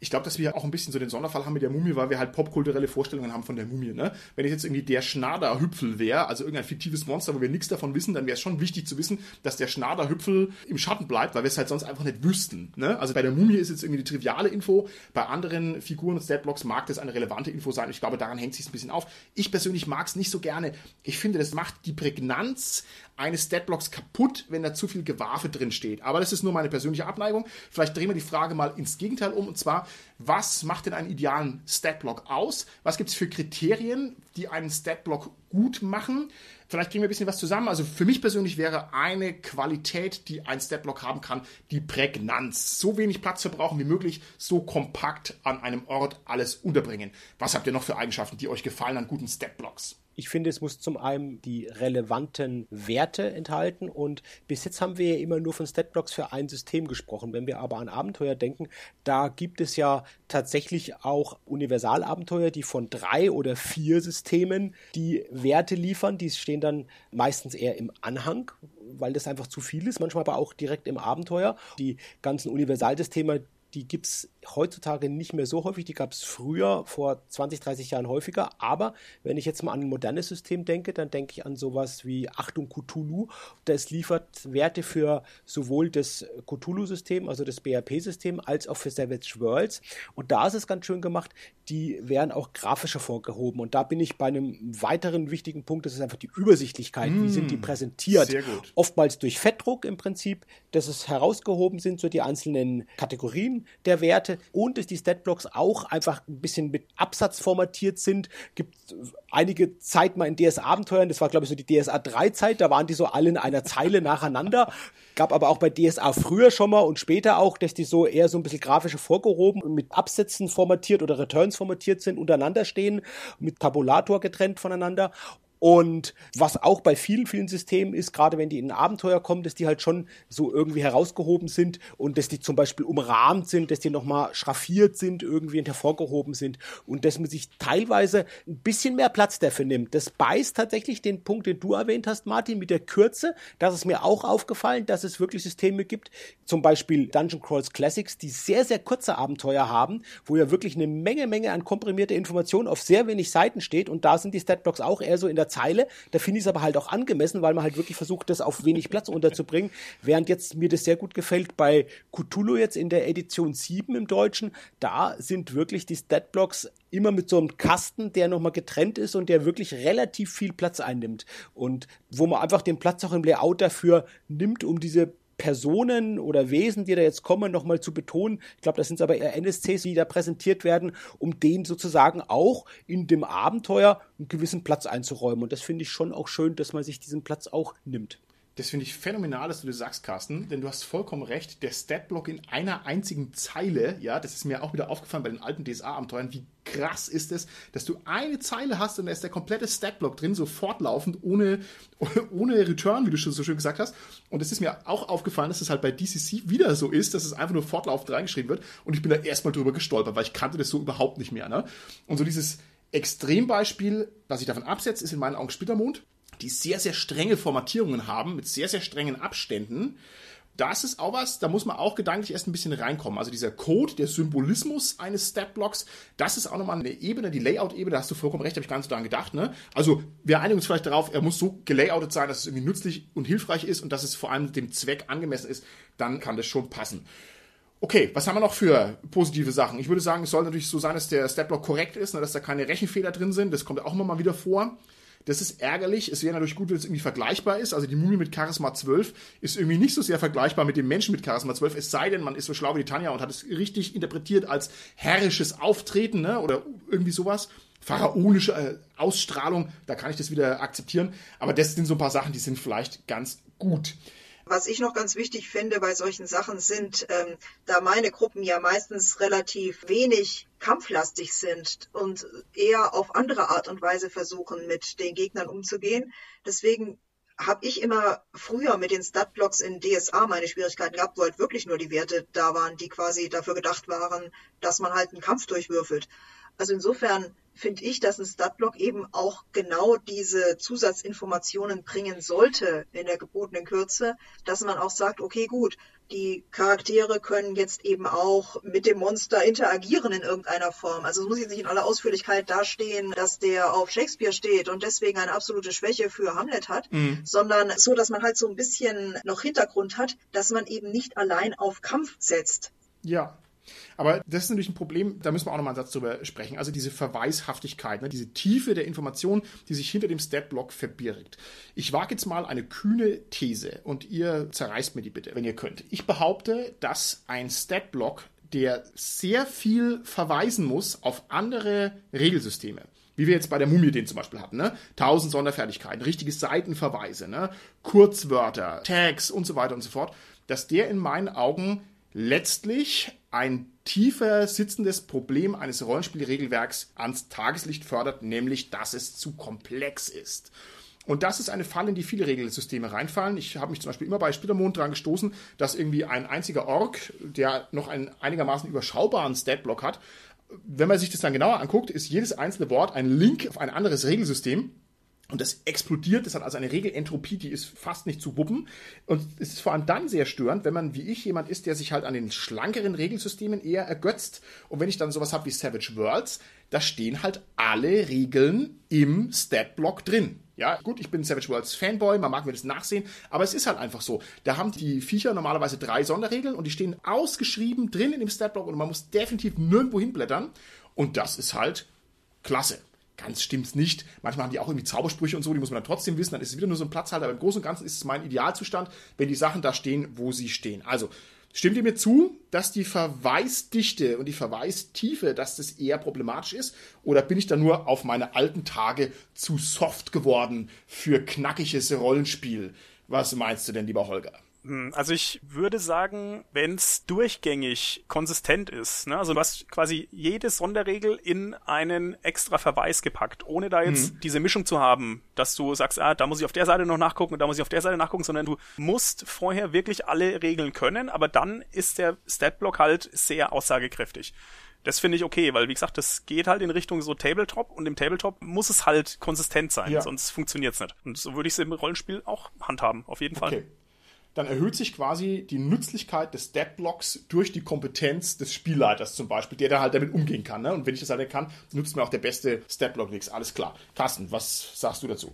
ich glaube, dass wir auch ein bisschen so den Sonderfall haben mit der Mumie, weil wir halt popkulturelle Vorstellungen haben von der Mumie. Ne? Wenn ich jetzt irgendwie der Schnaderhüpfel wäre, also irgendein fiktives Monster, wo wir nichts davon wissen, dann wäre es schon wichtig zu wissen, dass der Schnaderhüpfel im Schatten bleibt, weil wir es halt sonst einfach nicht wüssten. Ne? Also bei der Mumie ist jetzt irgendwie die triviale Info, bei anderen Figuren und Statblocks mag das eine relevante Info sein. Ich glaube, daran hängt sich ein bisschen auf. Ich persönlich mag es nicht so gerne. Ich finde, das macht die Prägnanz eines Statblocks kaputt, wenn da zu viel Gewafe drin steht. Aber das ist nur meine persönliche Abneigung. Vielleicht drehen wir die Frage mal ins Gegenteil um. Und zwar, was macht denn einen idealen Statblock aus? Was gibt es für Kriterien, die einen Statblock gut machen? Vielleicht kriegen wir ein bisschen was zusammen. Also für mich persönlich wäre eine Qualität, die ein Statblock haben kann, die Prägnanz. So wenig Platz verbrauchen wie möglich, so kompakt an einem Ort alles unterbringen. Was habt ihr noch für Eigenschaften, die euch gefallen an guten Statblocks? Ich finde, es muss zum einen die relevanten Werte enthalten und bis jetzt haben wir ja immer nur von Statblocks für ein System gesprochen. Wenn wir aber an Abenteuer denken, da gibt es ja tatsächlich auch Universalabenteuer, die von drei oder vier Systemen die Werte liefern. Die stehen dann meistens eher im Anhang, weil das einfach zu viel ist, manchmal aber auch direkt im Abenteuer. Die ganzen Universalsysteme, die gibt es heutzutage nicht mehr so häufig. Die gab es früher, vor 20, 30 Jahren häufiger. Aber wenn ich jetzt mal an ein modernes System denke, dann denke ich an sowas wie Achtung Cthulhu. Das liefert Werte für sowohl das Cthulhu-System, also das BRP-System, als auch für Savage Worlds. Und da ist es ganz schön gemacht. Die werden auch grafischer vorgehoben. Und da bin ich bei einem weiteren wichtigen Punkt. Das ist einfach die Übersichtlichkeit. Mm, Wie sind die präsentiert? Sehr gut. Oftmals durch Fettdruck im Prinzip, dass es herausgehoben sind, so die einzelnen Kategorien der Werte und dass die Statblocks auch einfach ein bisschen mit Absatz formatiert sind. Gibt einige Zeit mal in DS-Abenteuern, das war glaube ich so die DSA 3 Zeit, da waren die so alle in einer Zeile nacheinander. Gab aber auch bei DSA früher schon mal und später auch, dass die so eher so ein bisschen grafische vorgehoben und mit Absätzen formatiert oder Returns formatiert sind, untereinander stehen, mit Tabulator getrennt voneinander. Und was auch bei vielen, vielen Systemen ist, gerade wenn die in ein Abenteuer kommen, dass die halt schon so irgendwie herausgehoben sind und dass die zum Beispiel umrahmt sind, dass die nochmal schraffiert sind, irgendwie und hervorgehoben sind und dass man sich teilweise ein bisschen mehr Platz dafür nimmt. Das beißt tatsächlich den Punkt, den du erwähnt hast, Martin, mit der Kürze. Das ist mir auch aufgefallen, dass es wirklich Systeme gibt, zum Beispiel Dungeon Crawls Classics, die sehr, sehr kurze Abenteuer haben, wo ja wirklich eine Menge, Menge an komprimierter Information auf sehr wenig Seiten steht und da sind die Statblocks auch eher so in der Zeile. Da finde ich es aber halt auch angemessen, weil man halt wirklich versucht, das auf wenig Platz unterzubringen. Während jetzt mir das sehr gut gefällt bei Cthulhu jetzt in der Edition 7 im Deutschen, da sind wirklich die Statblocks immer mit so einem Kasten, der nochmal getrennt ist und der wirklich relativ viel Platz einnimmt. Und wo man einfach den Platz auch im Layout dafür nimmt, um diese Personen oder Wesen, die da jetzt kommen, nochmal zu betonen. Ich glaube, das sind aber eher NSCs, die da präsentiert werden, um denen sozusagen auch in dem Abenteuer einen gewissen Platz einzuräumen. Und das finde ich schon auch schön, dass man sich diesen Platz auch nimmt. Das finde ich phänomenal, dass du das sagst, Carsten, denn du hast vollkommen recht. Der Statblock in einer einzigen Zeile, ja, das ist mir auch wieder aufgefallen bei den alten DSA-Abenteuern, wie krass ist es, dass du eine Zeile hast und da ist der komplette Statblock drin, so fortlaufend, ohne, ohne Return, wie du schon so schön gesagt hast. Und es ist mir auch aufgefallen, dass es halt bei DCC wieder so ist, dass es einfach nur fortlaufend reingeschrieben wird. Und ich bin da erstmal drüber gestolpert, weil ich kannte das so überhaupt nicht mehr. Ne? Und so dieses Extrembeispiel, was ich davon absetze, ist in meinen Augen Splittermond die sehr, sehr strenge Formatierungen haben, mit sehr, sehr strengen Abständen. Das ist auch was, da muss man auch gedanklich erst ein bisschen reinkommen. Also dieser Code, der Symbolismus eines Stepblocks, das ist auch nochmal eine Ebene, die Layout-Ebene, da hast du vollkommen recht, habe ich gar nicht so daran gedacht. Ne? Also wir einigen uns vielleicht darauf, er muss so gelayoutet sein, dass es irgendwie nützlich und hilfreich ist und dass es vor allem dem Zweck angemessen ist, dann kann das schon passen. Okay, was haben wir noch für positive Sachen? Ich würde sagen, es soll natürlich so sein, dass der Stepblock korrekt ist, ne, dass da keine Rechenfehler drin sind. Das kommt auch immer mal wieder vor. Das ist ärgerlich. Es wäre natürlich gut, wenn es irgendwie vergleichbar ist. Also die Mumie mit Charisma 12 ist irgendwie nicht so sehr vergleichbar mit dem Menschen mit Charisma 12. Es sei denn, man ist so schlau wie die Tanja und hat es richtig interpretiert als herrisches Auftreten ne? oder irgendwie sowas. Pharaonische äh, Ausstrahlung, da kann ich das wieder akzeptieren. Aber das sind so ein paar Sachen, die sind vielleicht ganz gut. Was ich noch ganz wichtig finde bei solchen Sachen sind, ähm, da meine Gruppen ja meistens relativ wenig kampflastig sind und eher auf andere Art und Weise versuchen, mit den Gegnern umzugehen. Deswegen habe ich immer früher mit den Statblocks in DSA meine Schwierigkeiten gehabt, wo halt wirklich nur die Werte da waren, die quasi dafür gedacht waren, dass man halt einen Kampf durchwürfelt. Also insofern finde ich, dass ein Statblock eben auch genau diese Zusatzinformationen bringen sollte in der gebotenen Kürze, dass man auch sagt, okay, gut, die Charaktere können jetzt eben auch mit dem Monster interagieren in irgendeiner Form. Also es muss jetzt nicht in aller Ausführlichkeit dastehen, dass der auf Shakespeare steht und deswegen eine absolute Schwäche für Hamlet hat, mhm. sondern so, dass man halt so ein bisschen noch Hintergrund hat, dass man eben nicht allein auf Kampf setzt. Ja, aber das ist natürlich ein Problem, da müssen wir auch nochmal einen Satz drüber sprechen. Also diese Verweishaftigkeit, ne, diese Tiefe der Information, die sich hinter dem Statblock verbirgt. Ich wage jetzt mal eine kühne These und ihr zerreißt mir die bitte, wenn ihr könnt. Ich behaupte, dass ein Statblock, der sehr viel verweisen muss auf andere Regelsysteme, wie wir jetzt bei der Mumie den zum Beispiel hatten, ne? Tausend Sonderfertigkeiten, richtige Seitenverweise, ne? Kurzwörter, Tags und so weiter und so fort, dass der in meinen Augen letztlich ein tiefer sitzendes Problem eines Rollenspielregelwerks ans Tageslicht fördert, nämlich dass es zu komplex ist. Und das ist eine Falle, in die viele Regelsysteme reinfallen. Ich habe mich zum Beispiel immer bei Spielermond dran gestoßen, dass irgendwie ein einziger Ork, der noch einen einigermaßen überschaubaren Statblock hat, wenn man sich das dann genauer anguckt, ist jedes einzelne Wort ein Link auf ein anderes Regelsystem. Und das explodiert, das hat also eine Regelentropie, die ist fast nicht zu wuppen. Und es ist vor allem dann sehr störend, wenn man wie ich jemand ist, der sich halt an den schlankeren Regelsystemen eher ergötzt. Und wenn ich dann sowas habe wie Savage Worlds, da stehen halt alle Regeln im Statblock drin. Ja, gut, ich bin Savage Worlds Fanboy, man mag mir das nachsehen, aber es ist halt einfach so. Da haben die Viecher normalerweise drei Sonderregeln und die stehen ausgeschrieben drin in dem Statblock und man muss definitiv nirgendwo hinblättern. Und das ist halt klasse. Ganz stimmt's nicht. Manchmal haben die auch irgendwie Zaubersprüche und so, die muss man dann trotzdem wissen. Dann ist es wieder nur so ein Platzhalter. Aber im Großen und Ganzen ist es mein Idealzustand, wenn die Sachen da stehen, wo sie stehen. Also, stimmt ihr mir zu, dass die Verweisdichte und die Verweistiefe, dass das eher problematisch ist? Oder bin ich da nur auf meine alten Tage zu soft geworden für knackiges Rollenspiel? Was meinst du denn, lieber Holger? Hm, also ich würde sagen, wenn es durchgängig konsistent ist, ne? also du hast quasi jede Sonderregel in einen extra Verweis gepackt, ohne da jetzt mhm. diese Mischung zu haben, dass du sagst, ah, da muss ich auf der Seite noch nachgucken und da muss ich auf der Seite nachgucken, sondern du musst vorher wirklich alle Regeln können, aber dann ist der Statblock halt sehr aussagekräftig. Das finde ich okay, weil wie gesagt, das geht halt in Richtung so Tabletop und im Tabletop muss es halt konsistent sein, ja. sonst funktioniert's nicht. Und so würde ich es im Rollenspiel auch handhaben, auf jeden Fall. Okay dann erhöht sich quasi die Nützlichkeit des Statblocks durch die Kompetenz des Spielleiters zum Beispiel, der da halt damit umgehen kann. Ne? Und wenn ich das halt kann, nutzt mir auch der beste Statblock nichts. Alles klar. Carsten, was sagst du dazu?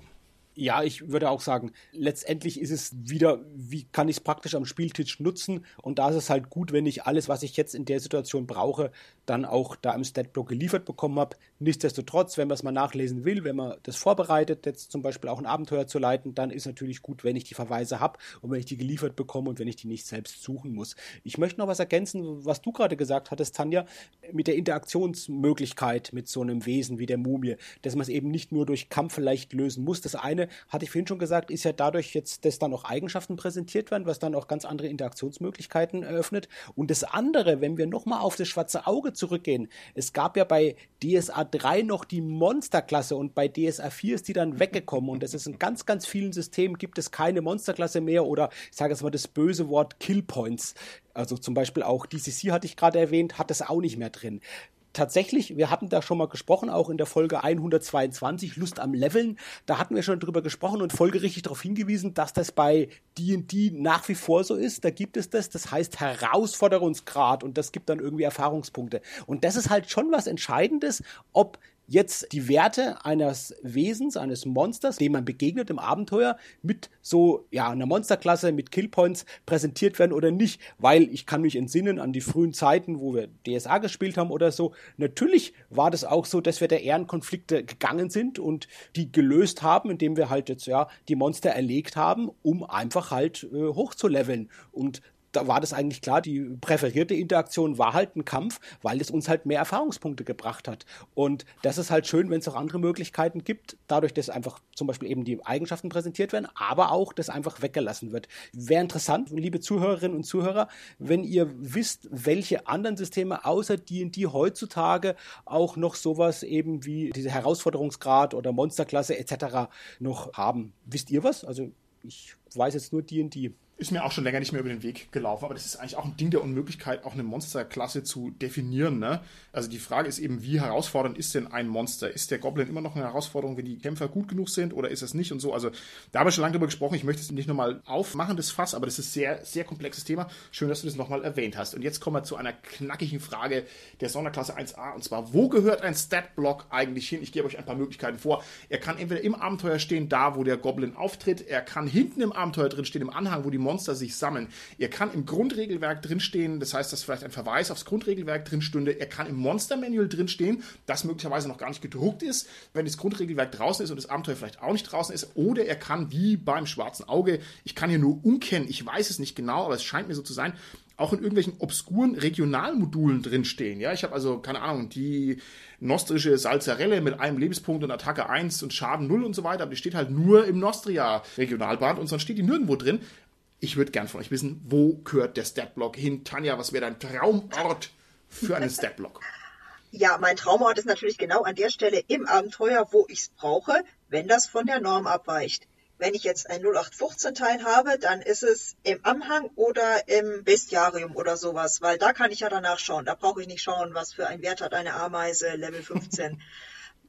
Ja, ich würde auch sagen, letztendlich ist es wieder, wie kann ich es praktisch am Spieltisch nutzen? Und da ist es halt gut, wenn ich alles, was ich jetzt in der Situation brauche, dann auch da im Statblock geliefert bekommen habe. Nichtsdestotrotz, wenn man es mal nachlesen will, wenn man das vorbereitet, jetzt zum Beispiel auch ein Abenteuer zu leiten, dann ist natürlich gut, wenn ich die Verweise habe und wenn ich die geliefert bekomme und wenn ich die nicht selbst suchen muss. Ich möchte noch was ergänzen, was du gerade gesagt hattest, Tanja, mit der Interaktionsmöglichkeit mit so einem Wesen wie der Mumie, dass man es eben nicht nur durch Kampf vielleicht lösen muss. Das eine, hatte ich vorhin schon gesagt, ist ja dadurch jetzt, dass dann auch Eigenschaften präsentiert werden, was dann auch ganz andere Interaktionsmöglichkeiten eröffnet. Und das andere, wenn wir nochmal auf das schwarze Auge zurückgehen. Es gab ja bei DSA 3 noch die Monsterklasse und bei DSA 4 ist die dann weggekommen und es ist in ganz, ganz vielen Systemen gibt es keine Monsterklasse mehr oder ich sage jetzt mal das böse Wort Killpoints. Also zum Beispiel auch DCC hatte ich gerade erwähnt, hat das auch nicht mehr drin tatsächlich, wir hatten da schon mal gesprochen, auch in der Folge 122, Lust am Leveln. Da hatten wir schon drüber gesprochen und folgerichtig darauf hingewiesen, dass das bei D&D nach wie vor so ist. Da gibt es das, das heißt Herausforderungsgrad und das gibt dann irgendwie Erfahrungspunkte. Und das ist halt schon was Entscheidendes, ob jetzt die Werte eines Wesens, eines Monsters, dem man begegnet im Abenteuer, mit so, ja, einer Monsterklasse, mit Killpoints präsentiert werden oder nicht. Weil ich kann mich entsinnen an die frühen Zeiten, wo wir DSA gespielt haben oder so. Natürlich war das auch so, dass wir der Ehrenkonflikte gegangen sind und die gelöst haben, indem wir halt jetzt, ja, die Monster erlegt haben, um einfach halt äh, hochzuleveln. Und da war das eigentlich klar, die präferierte Interaktion war halt ein Kampf, weil es uns halt mehr Erfahrungspunkte gebracht hat. Und das ist halt schön, wenn es auch andere Möglichkeiten gibt, dadurch, dass einfach zum Beispiel eben die Eigenschaften präsentiert werden, aber auch, dass einfach weggelassen wird. Wäre interessant, liebe Zuhörerinnen und Zuhörer, wenn ihr wisst, welche anderen Systeme außer D&D heutzutage auch noch sowas eben wie diese Herausforderungsgrad oder Monsterklasse etc. noch haben. Wisst ihr was? Also ich weiß jetzt nur D&D. Ist mir auch schon länger nicht mehr über den Weg gelaufen, aber das ist eigentlich auch ein Ding der Unmöglichkeit, auch eine Monsterklasse zu definieren. Ne? Also die Frage ist eben, wie herausfordernd ist denn ein Monster? Ist der Goblin immer noch eine Herausforderung, wenn die Kämpfer gut genug sind oder ist es nicht und so? Also da haben wir schon lange drüber gesprochen. Ich möchte es nicht nochmal aufmachen, das Fass, aber das ist ein sehr, sehr komplexes Thema. Schön, dass du das nochmal erwähnt hast. Und jetzt kommen wir zu einer knackigen Frage der Sonderklasse 1a und zwar, wo gehört ein Stat-Block eigentlich hin? Ich gebe euch ein paar Möglichkeiten vor. Er kann entweder im Abenteuer stehen, da wo der Goblin auftritt, er kann hinten im Abenteuer drin stehen, im Anhang, wo die Monster sich sammeln. Er kann im Grundregelwerk drinstehen, das heißt, dass vielleicht ein Verweis aufs Grundregelwerk drin stünde. Er kann im Monster Manual drinstehen, das möglicherweise noch gar nicht gedruckt ist, wenn das Grundregelwerk draußen ist und das Abenteuer vielleicht auch nicht draußen ist. Oder er kann, wie beim schwarzen Auge, ich kann hier nur umkennen, ich weiß es nicht genau, aber es scheint mir so zu sein, auch in irgendwelchen obskuren Regionalmodulen drinstehen. Ja, ich habe also, keine Ahnung, die nostrische Salzarelle mit einem Lebenspunkt und Attacke 1 und Schaden 0 und so weiter, aber die steht halt nur im Nostria Regionalband und sonst steht die nirgendwo drin. Ich würde gern von euch wissen, wo gehört der Statblock hin? Tanja, was wäre dein Traumort für einen Statblock? Ja, mein Traumort ist natürlich genau an der Stelle im Abenteuer, wo ich es brauche, wenn das von der Norm abweicht. Wenn ich jetzt ein 0815-Teil habe, dann ist es im Anhang oder im Bestiarium oder sowas, weil da kann ich ja danach schauen. Da brauche ich nicht schauen, was für ein Wert hat eine Ameise Level 15.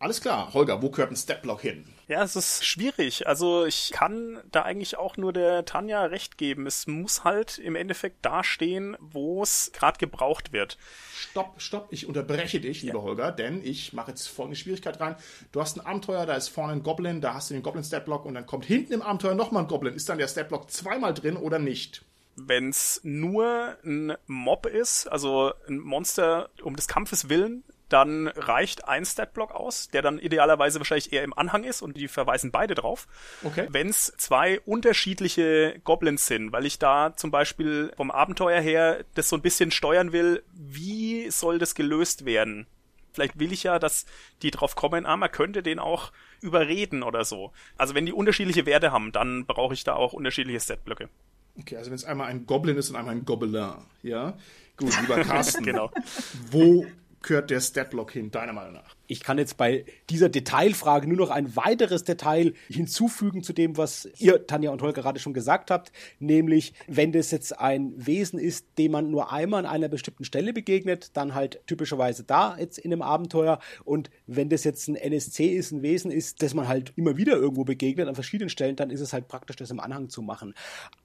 Alles klar, Holger, wo gehört ein Stepblock hin? Ja, es ist schwierig. Also ich kann da eigentlich auch nur der Tanja recht geben. Es muss halt im Endeffekt dastehen, wo es gerade gebraucht wird. Stopp, stopp, ich unterbreche dich, lieber ja. Holger, denn ich mache jetzt folgende Schwierigkeit rein. Du hast ein Abenteuer, da ist vorne ein Goblin, da hast du den Goblin-Statblock und dann kommt hinten im Abenteuer nochmal ein Goblin. Ist dann der Statblock zweimal drin oder nicht? wenn es nur ein Mob ist, also ein Monster um des Kampfes willen, dann reicht ein Statblock aus, der dann idealerweise wahrscheinlich eher im Anhang ist und die verweisen beide drauf. Okay. Wenn es zwei unterschiedliche Goblins sind, weil ich da zum Beispiel vom Abenteuer her das so ein bisschen steuern will, wie soll das gelöst werden? Vielleicht will ich ja, dass die drauf kommen, ah, man könnte den auch überreden oder so. Also wenn die unterschiedliche Werte haben, dann brauche ich da auch unterschiedliche Setblöcke. Okay, also wenn es einmal ein Goblin ist und einmal ein Gobelin, ja? Gut, lieber Carsten. genau. Wo gehört der Statblock hin, deiner Meinung nach? Ich kann jetzt bei dieser Detailfrage nur noch ein weiteres Detail hinzufügen zu dem, was ihr, Tanja und Holger, gerade schon gesagt habt, nämlich, wenn das jetzt ein Wesen ist, dem man nur einmal an einer bestimmten Stelle begegnet, dann halt typischerweise da jetzt in einem Abenteuer und wenn das jetzt ein NSC ist, ein Wesen ist, das man halt immer wieder irgendwo begegnet an verschiedenen Stellen, dann ist es halt praktisch, das im Anhang zu machen.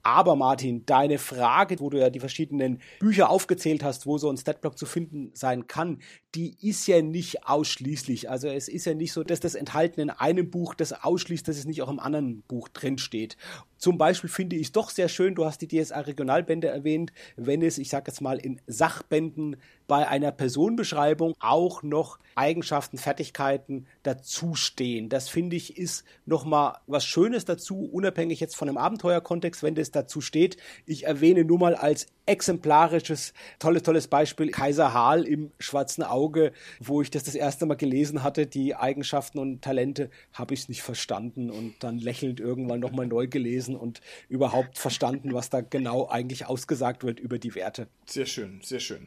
Aber Martin, deine Frage, wo du ja die verschiedenen Bücher aufgezählt hast, wo so ein Statblock zu finden sein kann, die ist ja nicht ausschließlich. Also es ist ja nicht so, dass das enthalten in einem Buch das ausschließt, dass es nicht auch im anderen Buch drin steht. Zum Beispiel finde ich es doch sehr schön, du hast die DSA-Regionalbände erwähnt, wenn es, ich sage jetzt mal, in Sachbänden bei einer Personenbeschreibung auch noch Eigenschaften, Fertigkeiten dazustehen. Das finde ich ist nochmal was Schönes dazu, unabhängig jetzt von einem Abenteuerkontext, wenn das dazu steht. Ich erwähne nur mal als exemplarisches, tolles, tolles Beispiel Kaiser Hal im Schwarzen Auge, wo ich das das erste Mal gelesen hatte, die Eigenschaften und Talente, habe ich es nicht verstanden und dann lächelnd irgendwann nochmal neu gelesen und überhaupt verstanden, was da genau eigentlich ausgesagt wird über die Werte. Sehr schön, sehr schön.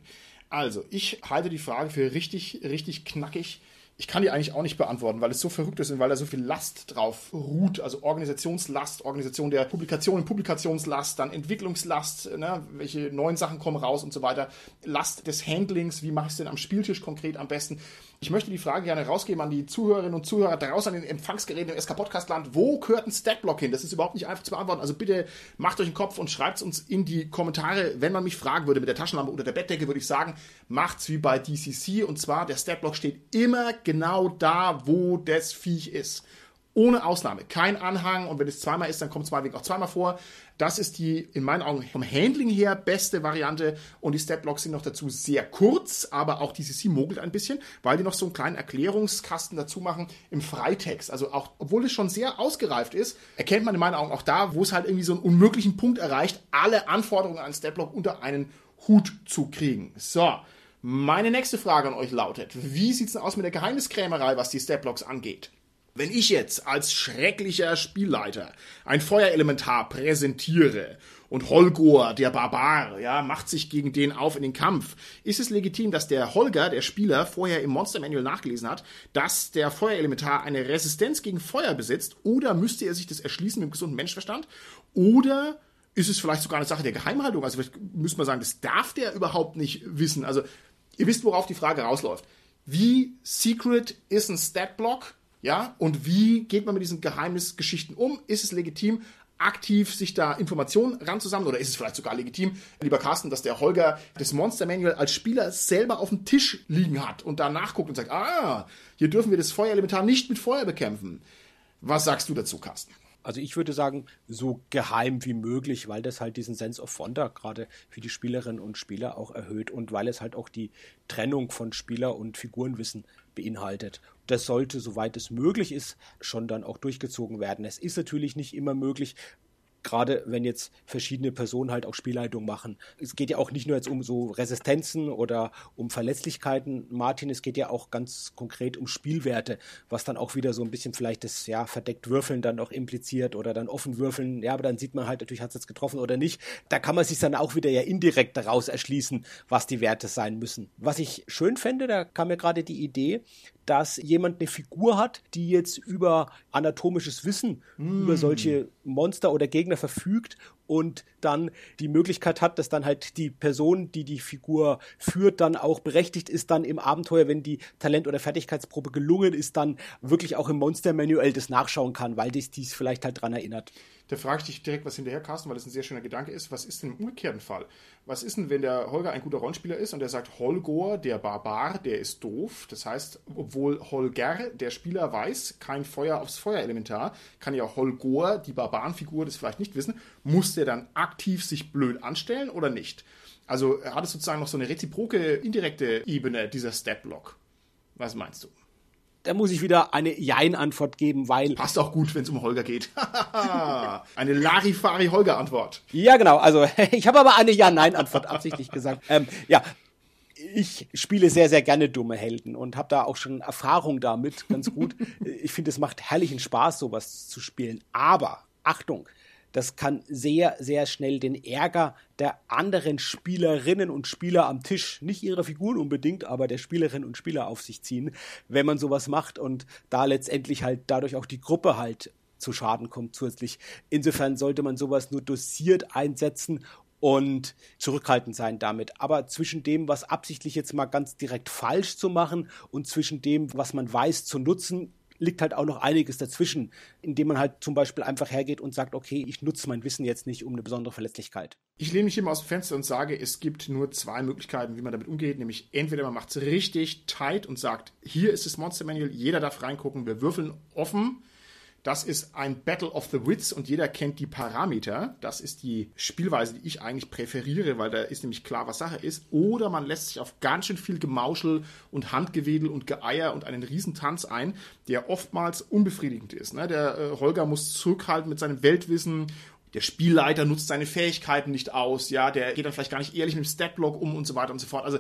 Also, ich halte die Frage für richtig, richtig knackig ich kann die eigentlich auch nicht beantworten, weil es so verrückt ist und weil da so viel Last drauf ruht. Also Organisationslast, Organisation der Publikationen, Publikationslast, dann Entwicklungslast, ne, welche neuen Sachen kommen raus und so weiter. Last des Handlings, wie mache ich es denn am Spieltisch konkret am besten? Ich möchte die Frage gerne rausgeben an die Zuhörerinnen und Zuhörer draußen an den Empfangsgeräten im SK Podcastland. Wo gehört ein Statblock hin? Das ist überhaupt nicht einfach zu beantworten. Also bitte macht euch einen Kopf und schreibt es uns in die Kommentare. Wenn man mich fragen würde mit der Taschenlampe unter der Bettdecke, würde ich sagen, macht's wie bei DCC. Und zwar, der Statblock steht immer genau da, wo das Viech ist. Ohne Ausnahme. Kein Anhang. Und wenn es zweimal ist, dann kommt es meinetwegen auch zweimal vor. Das ist die in meinen Augen vom Handling her beste Variante und die Statblocks sind noch dazu sehr kurz, aber auch die CC mogelt ein bisschen, weil die noch so einen kleinen Erklärungskasten dazu machen im Freitext. Also auch, obwohl es schon sehr ausgereift ist, erkennt man in meinen Augen auch da, wo es halt irgendwie so einen unmöglichen Punkt erreicht, alle Anforderungen an Statblock unter einen Hut zu kriegen. So. Meine nächste Frage an euch lautet, wie sieht es denn aus mit der Geheimniskrämerei, was die Statblocks angeht? Wenn ich jetzt als schrecklicher Spielleiter ein Feuerelementar präsentiere und Holgor, der Barbar, ja, macht sich gegen den auf in den Kampf, ist es legitim, dass der Holger, der Spieler, vorher im Monster Manual nachgelesen hat, dass der Feuerelementar eine Resistenz gegen Feuer besitzt oder müsste er sich das erschließen mit gesunden Menschverstand oder ist es vielleicht sogar eine Sache der Geheimhaltung. Also müsste man sagen, das darf der überhaupt nicht wissen. Also ihr wisst, worauf die Frage rausläuft. Wie secret ist ein Statblock? Ja, und wie geht man mit diesen Geheimnisgeschichten um? Ist es legitim, aktiv sich da Informationen ranzusammeln oder ist es vielleicht sogar legitim, lieber Carsten, dass der Holger das Monster Manual als Spieler selber auf dem Tisch liegen hat und da nachguckt und sagt, ah, hier dürfen wir das Feuerelementar nicht mit Feuer bekämpfen. Was sagst du dazu, Carsten? Also ich würde sagen, so geheim wie möglich, weil das halt diesen Sense of Wonder gerade für die Spielerinnen und Spieler auch erhöht und weil es halt auch die Trennung von Spieler- und Figurenwissen beinhaltet. Das sollte, soweit es möglich ist, schon dann auch durchgezogen werden. Es ist natürlich nicht immer möglich, gerade wenn jetzt verschiedene Personen halt auch Spielleitung machen. Es geht ja auch nicht nur jetzt um so Resistenzen oder um Verletzlichkeiten, Martin, es geht ja auch ganz konkret um Spielwerte, was dann auch wieder so ein bisschen vielleicht das ja verdeckt Würfeln dann auch impliziert oder dann offen würfeln. Ja, aber dann sieht man halt natürlich, hat es jetzt getroffen oder nicht. Da kann man sich dann auch wieder ja indirekt daraus erschließen, was die Werte sein müssen. Was ich schön fände, da kam mir gerade die Idee, dass jemand eine Figur hat, die jetzt über anatomisches Wissen, mm. über solche Monster oder Gegner verfügt und dann die Möglichkeit hat, dass dann halt die Person, die die Figur führt, dann auch berechtigt ist, dann im Abenteuer, wenn die Talent- oder Fertigkeitsprobe gelungen ist, dann wirklich auch im Monster-Manual das nachschauen kann, weil dies dies vielleicht halt dran erinnert. Da frage ich dich direkt was hinterher, Carsten, weil das ein sehr schöner Gedanke ist. Was ist denn im umgekehrten Fall? Was ist denn, wenn der Holger ein guter Rollenspieler ist und er sagt, Holgor, der Barbar, der ist doof. Das heißt, obwohl Holger, der Spieler, weiß, kein Feuer aufs Feuerelementar, kann ja Holgor, die Barbarenfigur, das vielleicht nicht wissen, muss der dann aktiv sich blöd anstellen oder nicht? Also hat es sozusagen noch so eine reziproke, indirekte Ebene, dieser Step-Block. Was meinst du? da muss ich wieder eine Jein-Antwort geben, weil. Passt auch gut, wenn es um Holger geht. eine Larifari-Holger-Antwort. Ja, genau. Also, ich habe aber eine Ja-Nein-Antwort absichtlich gesagt. Ähm, ja. Ich spiele sehr, sehr gerne dumme Helden und habe da auch schon Erfahrung damit, ganz gut. ich finde, es macht herrlichen Spaß, sowas zu spielen. Aber, Achtung, das kann sehr, sehr schnell den Ärger der anderen Spielerinnen und Spieler am Tisch, nicht ihrer Figuren unbedingt, aber der Spielerinnen und Spieler auf sich ziehen, wenn man sowas macht und da letztendlich halt dadurch auch die Gruppe halt zu Schaden kommt zusätzlich. Insofern sollte man sowas nur dosiert einsetzen und zurückhaltend sein damit. Aber zwischen dem, was absichtlich jetzt mal ganz direkt falsch zu machen und zwischen dem, was man weiß zu nutzen, liegt halt auch noch einiges dazwischen, indem man halt zum Beispiel einfach hergeht und sagt, okay, ich nutze mein Wissen jetzt nicht um eine besondere Verletzlichkeit. Ich lehne mich immer aus dem Fenster und sage, es gibt nur zwei Möglichkeiten, wie man damit umgeht, nämlich entweder man macht es richtig tight und sagt, hier ist das Monster Manual, jeder darf reingucken, wir würfeln offen das ist ein Battle of the Wits und jeder kennt die Parameter. Das ist die Spielweise, die ich eigentlich präferiere, weil da ist nämlich klar, was Sache ist. Oder man lässt sich auf ganz schön viel Gemauschel und Handgewedel und Geeier und einen Riesentanz ein, der oftmals unbefriedigend ist. Ne? Der äh, Holger muss zurückhalten mit seinem Weltwissen der Spielleiter nutzt seine Fähigkeiten nicht aus, ja, der geht dann vielleicht gar nicht ehrlich mit dem Statblock um und so weiter und so fort. Also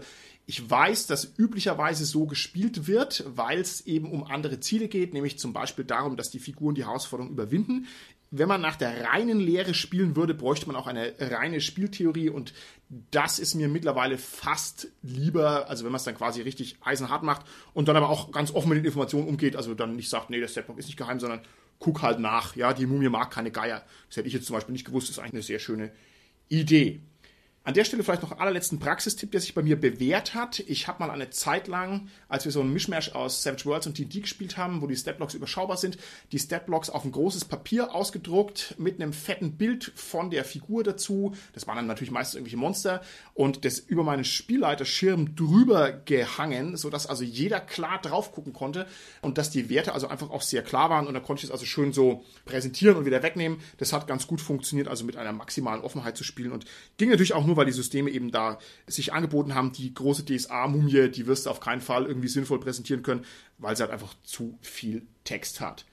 ich weiß, dass üblicherweise so gespielt wird, weil es eben um andere Ziele geht, nämlich zum Beispiel darum, dass die Figuren die Herausforderung überwinden. Wenn man nach der reinen Lehre spielen würde, bräuchte man auch eine reine Spieltheorie und das ist mir mittlerweile fast lieber, also wenn man es dann quasi richtig eisenhart macht und dann aber auch ganz offen mit den Informationen umgeht, also dann nicht sagt, nee, der Setblock ist nicht geheim, sondern guck halt nach, ja, die Mumie mag keine Geier. Das hätte ich jetzt zum Beispiel nicht gewusst, das ist eigentlich eine sehr schöne Idee. An der Stelle vielleicht noch allerletzten Praxistipp, der sich bei mir bewährt hat. Ich habe mal eine Zeit lang, als wir so einen Mischmash aus Savage Worlds und D&D gespielt haben, wo die Statblocks überschaubar sind, die Statblocks auf ein großes Papier ausgedruckt mit einem fetten Bild von der Figur dazu. Das waren dann natürlich meistens irgendwelche Monster und das über meinen Spielleiterschirm drüber gehangen, sodass also jeder klar drauf gucken konnte und dass die Werte also einfach auch sehr klar waren und da konnte ich es also schön so präsentieren und wieder wegnehmen. Das hat ganz gut funktioniert, also mit einer maximalen Offenheit zu spielen und ging natürlich auch nur, weil die Systeme eben da sich angeboten haben. Die große DSA-Mumie, die wirst du auf keinen Fall irgendwie sinnvoll präsentieren können, weil sie halt einfach zu viel Text hat.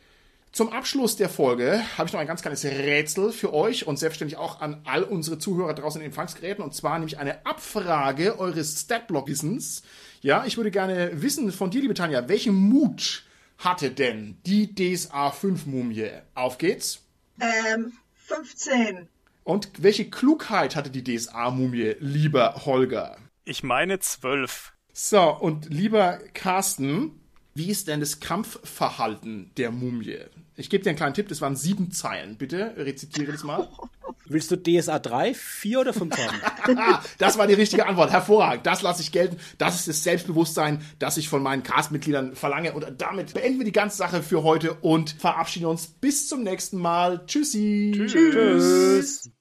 Zum Abschluss der Folge habe ich noch ein ganz kleines Rätsel für euch und selbstverständlich auch an all unsere Zuhörer draußen in den Empfangsgeräten und zwar nämlich eine Abfrage eures Statblock-Wissens. Ja, ich würde gerne wissen von dir, liebe Tanja, welchen Mut hatte denn die DSA 5 Mumie? Auf geht's. Ähm, 15. Und welche Klugheit hatte die DSA-Mumie, lieber Holger? Ich meine zwölf. So, und lieber Carsten, wie ist denn das Kampfverhalten der Mumie? Ich gebe dir einen kleinen Tipp, das waren sieben Zeilen. Bitte rezitiere das mal. Willst du DSA 3, 4 oder 5 haben? das war die richtige Antwort. Hervorragend. Das lasse ich gelten. Das ist das Selbstbewusstsein, das ich von meinen Cast-Mitgliedern verlange. Und damit beenden wir die ganze Sache für heute und verabschieden uns bis zum nächsten Mal. Tschüssi. Tschüss. Tschüss.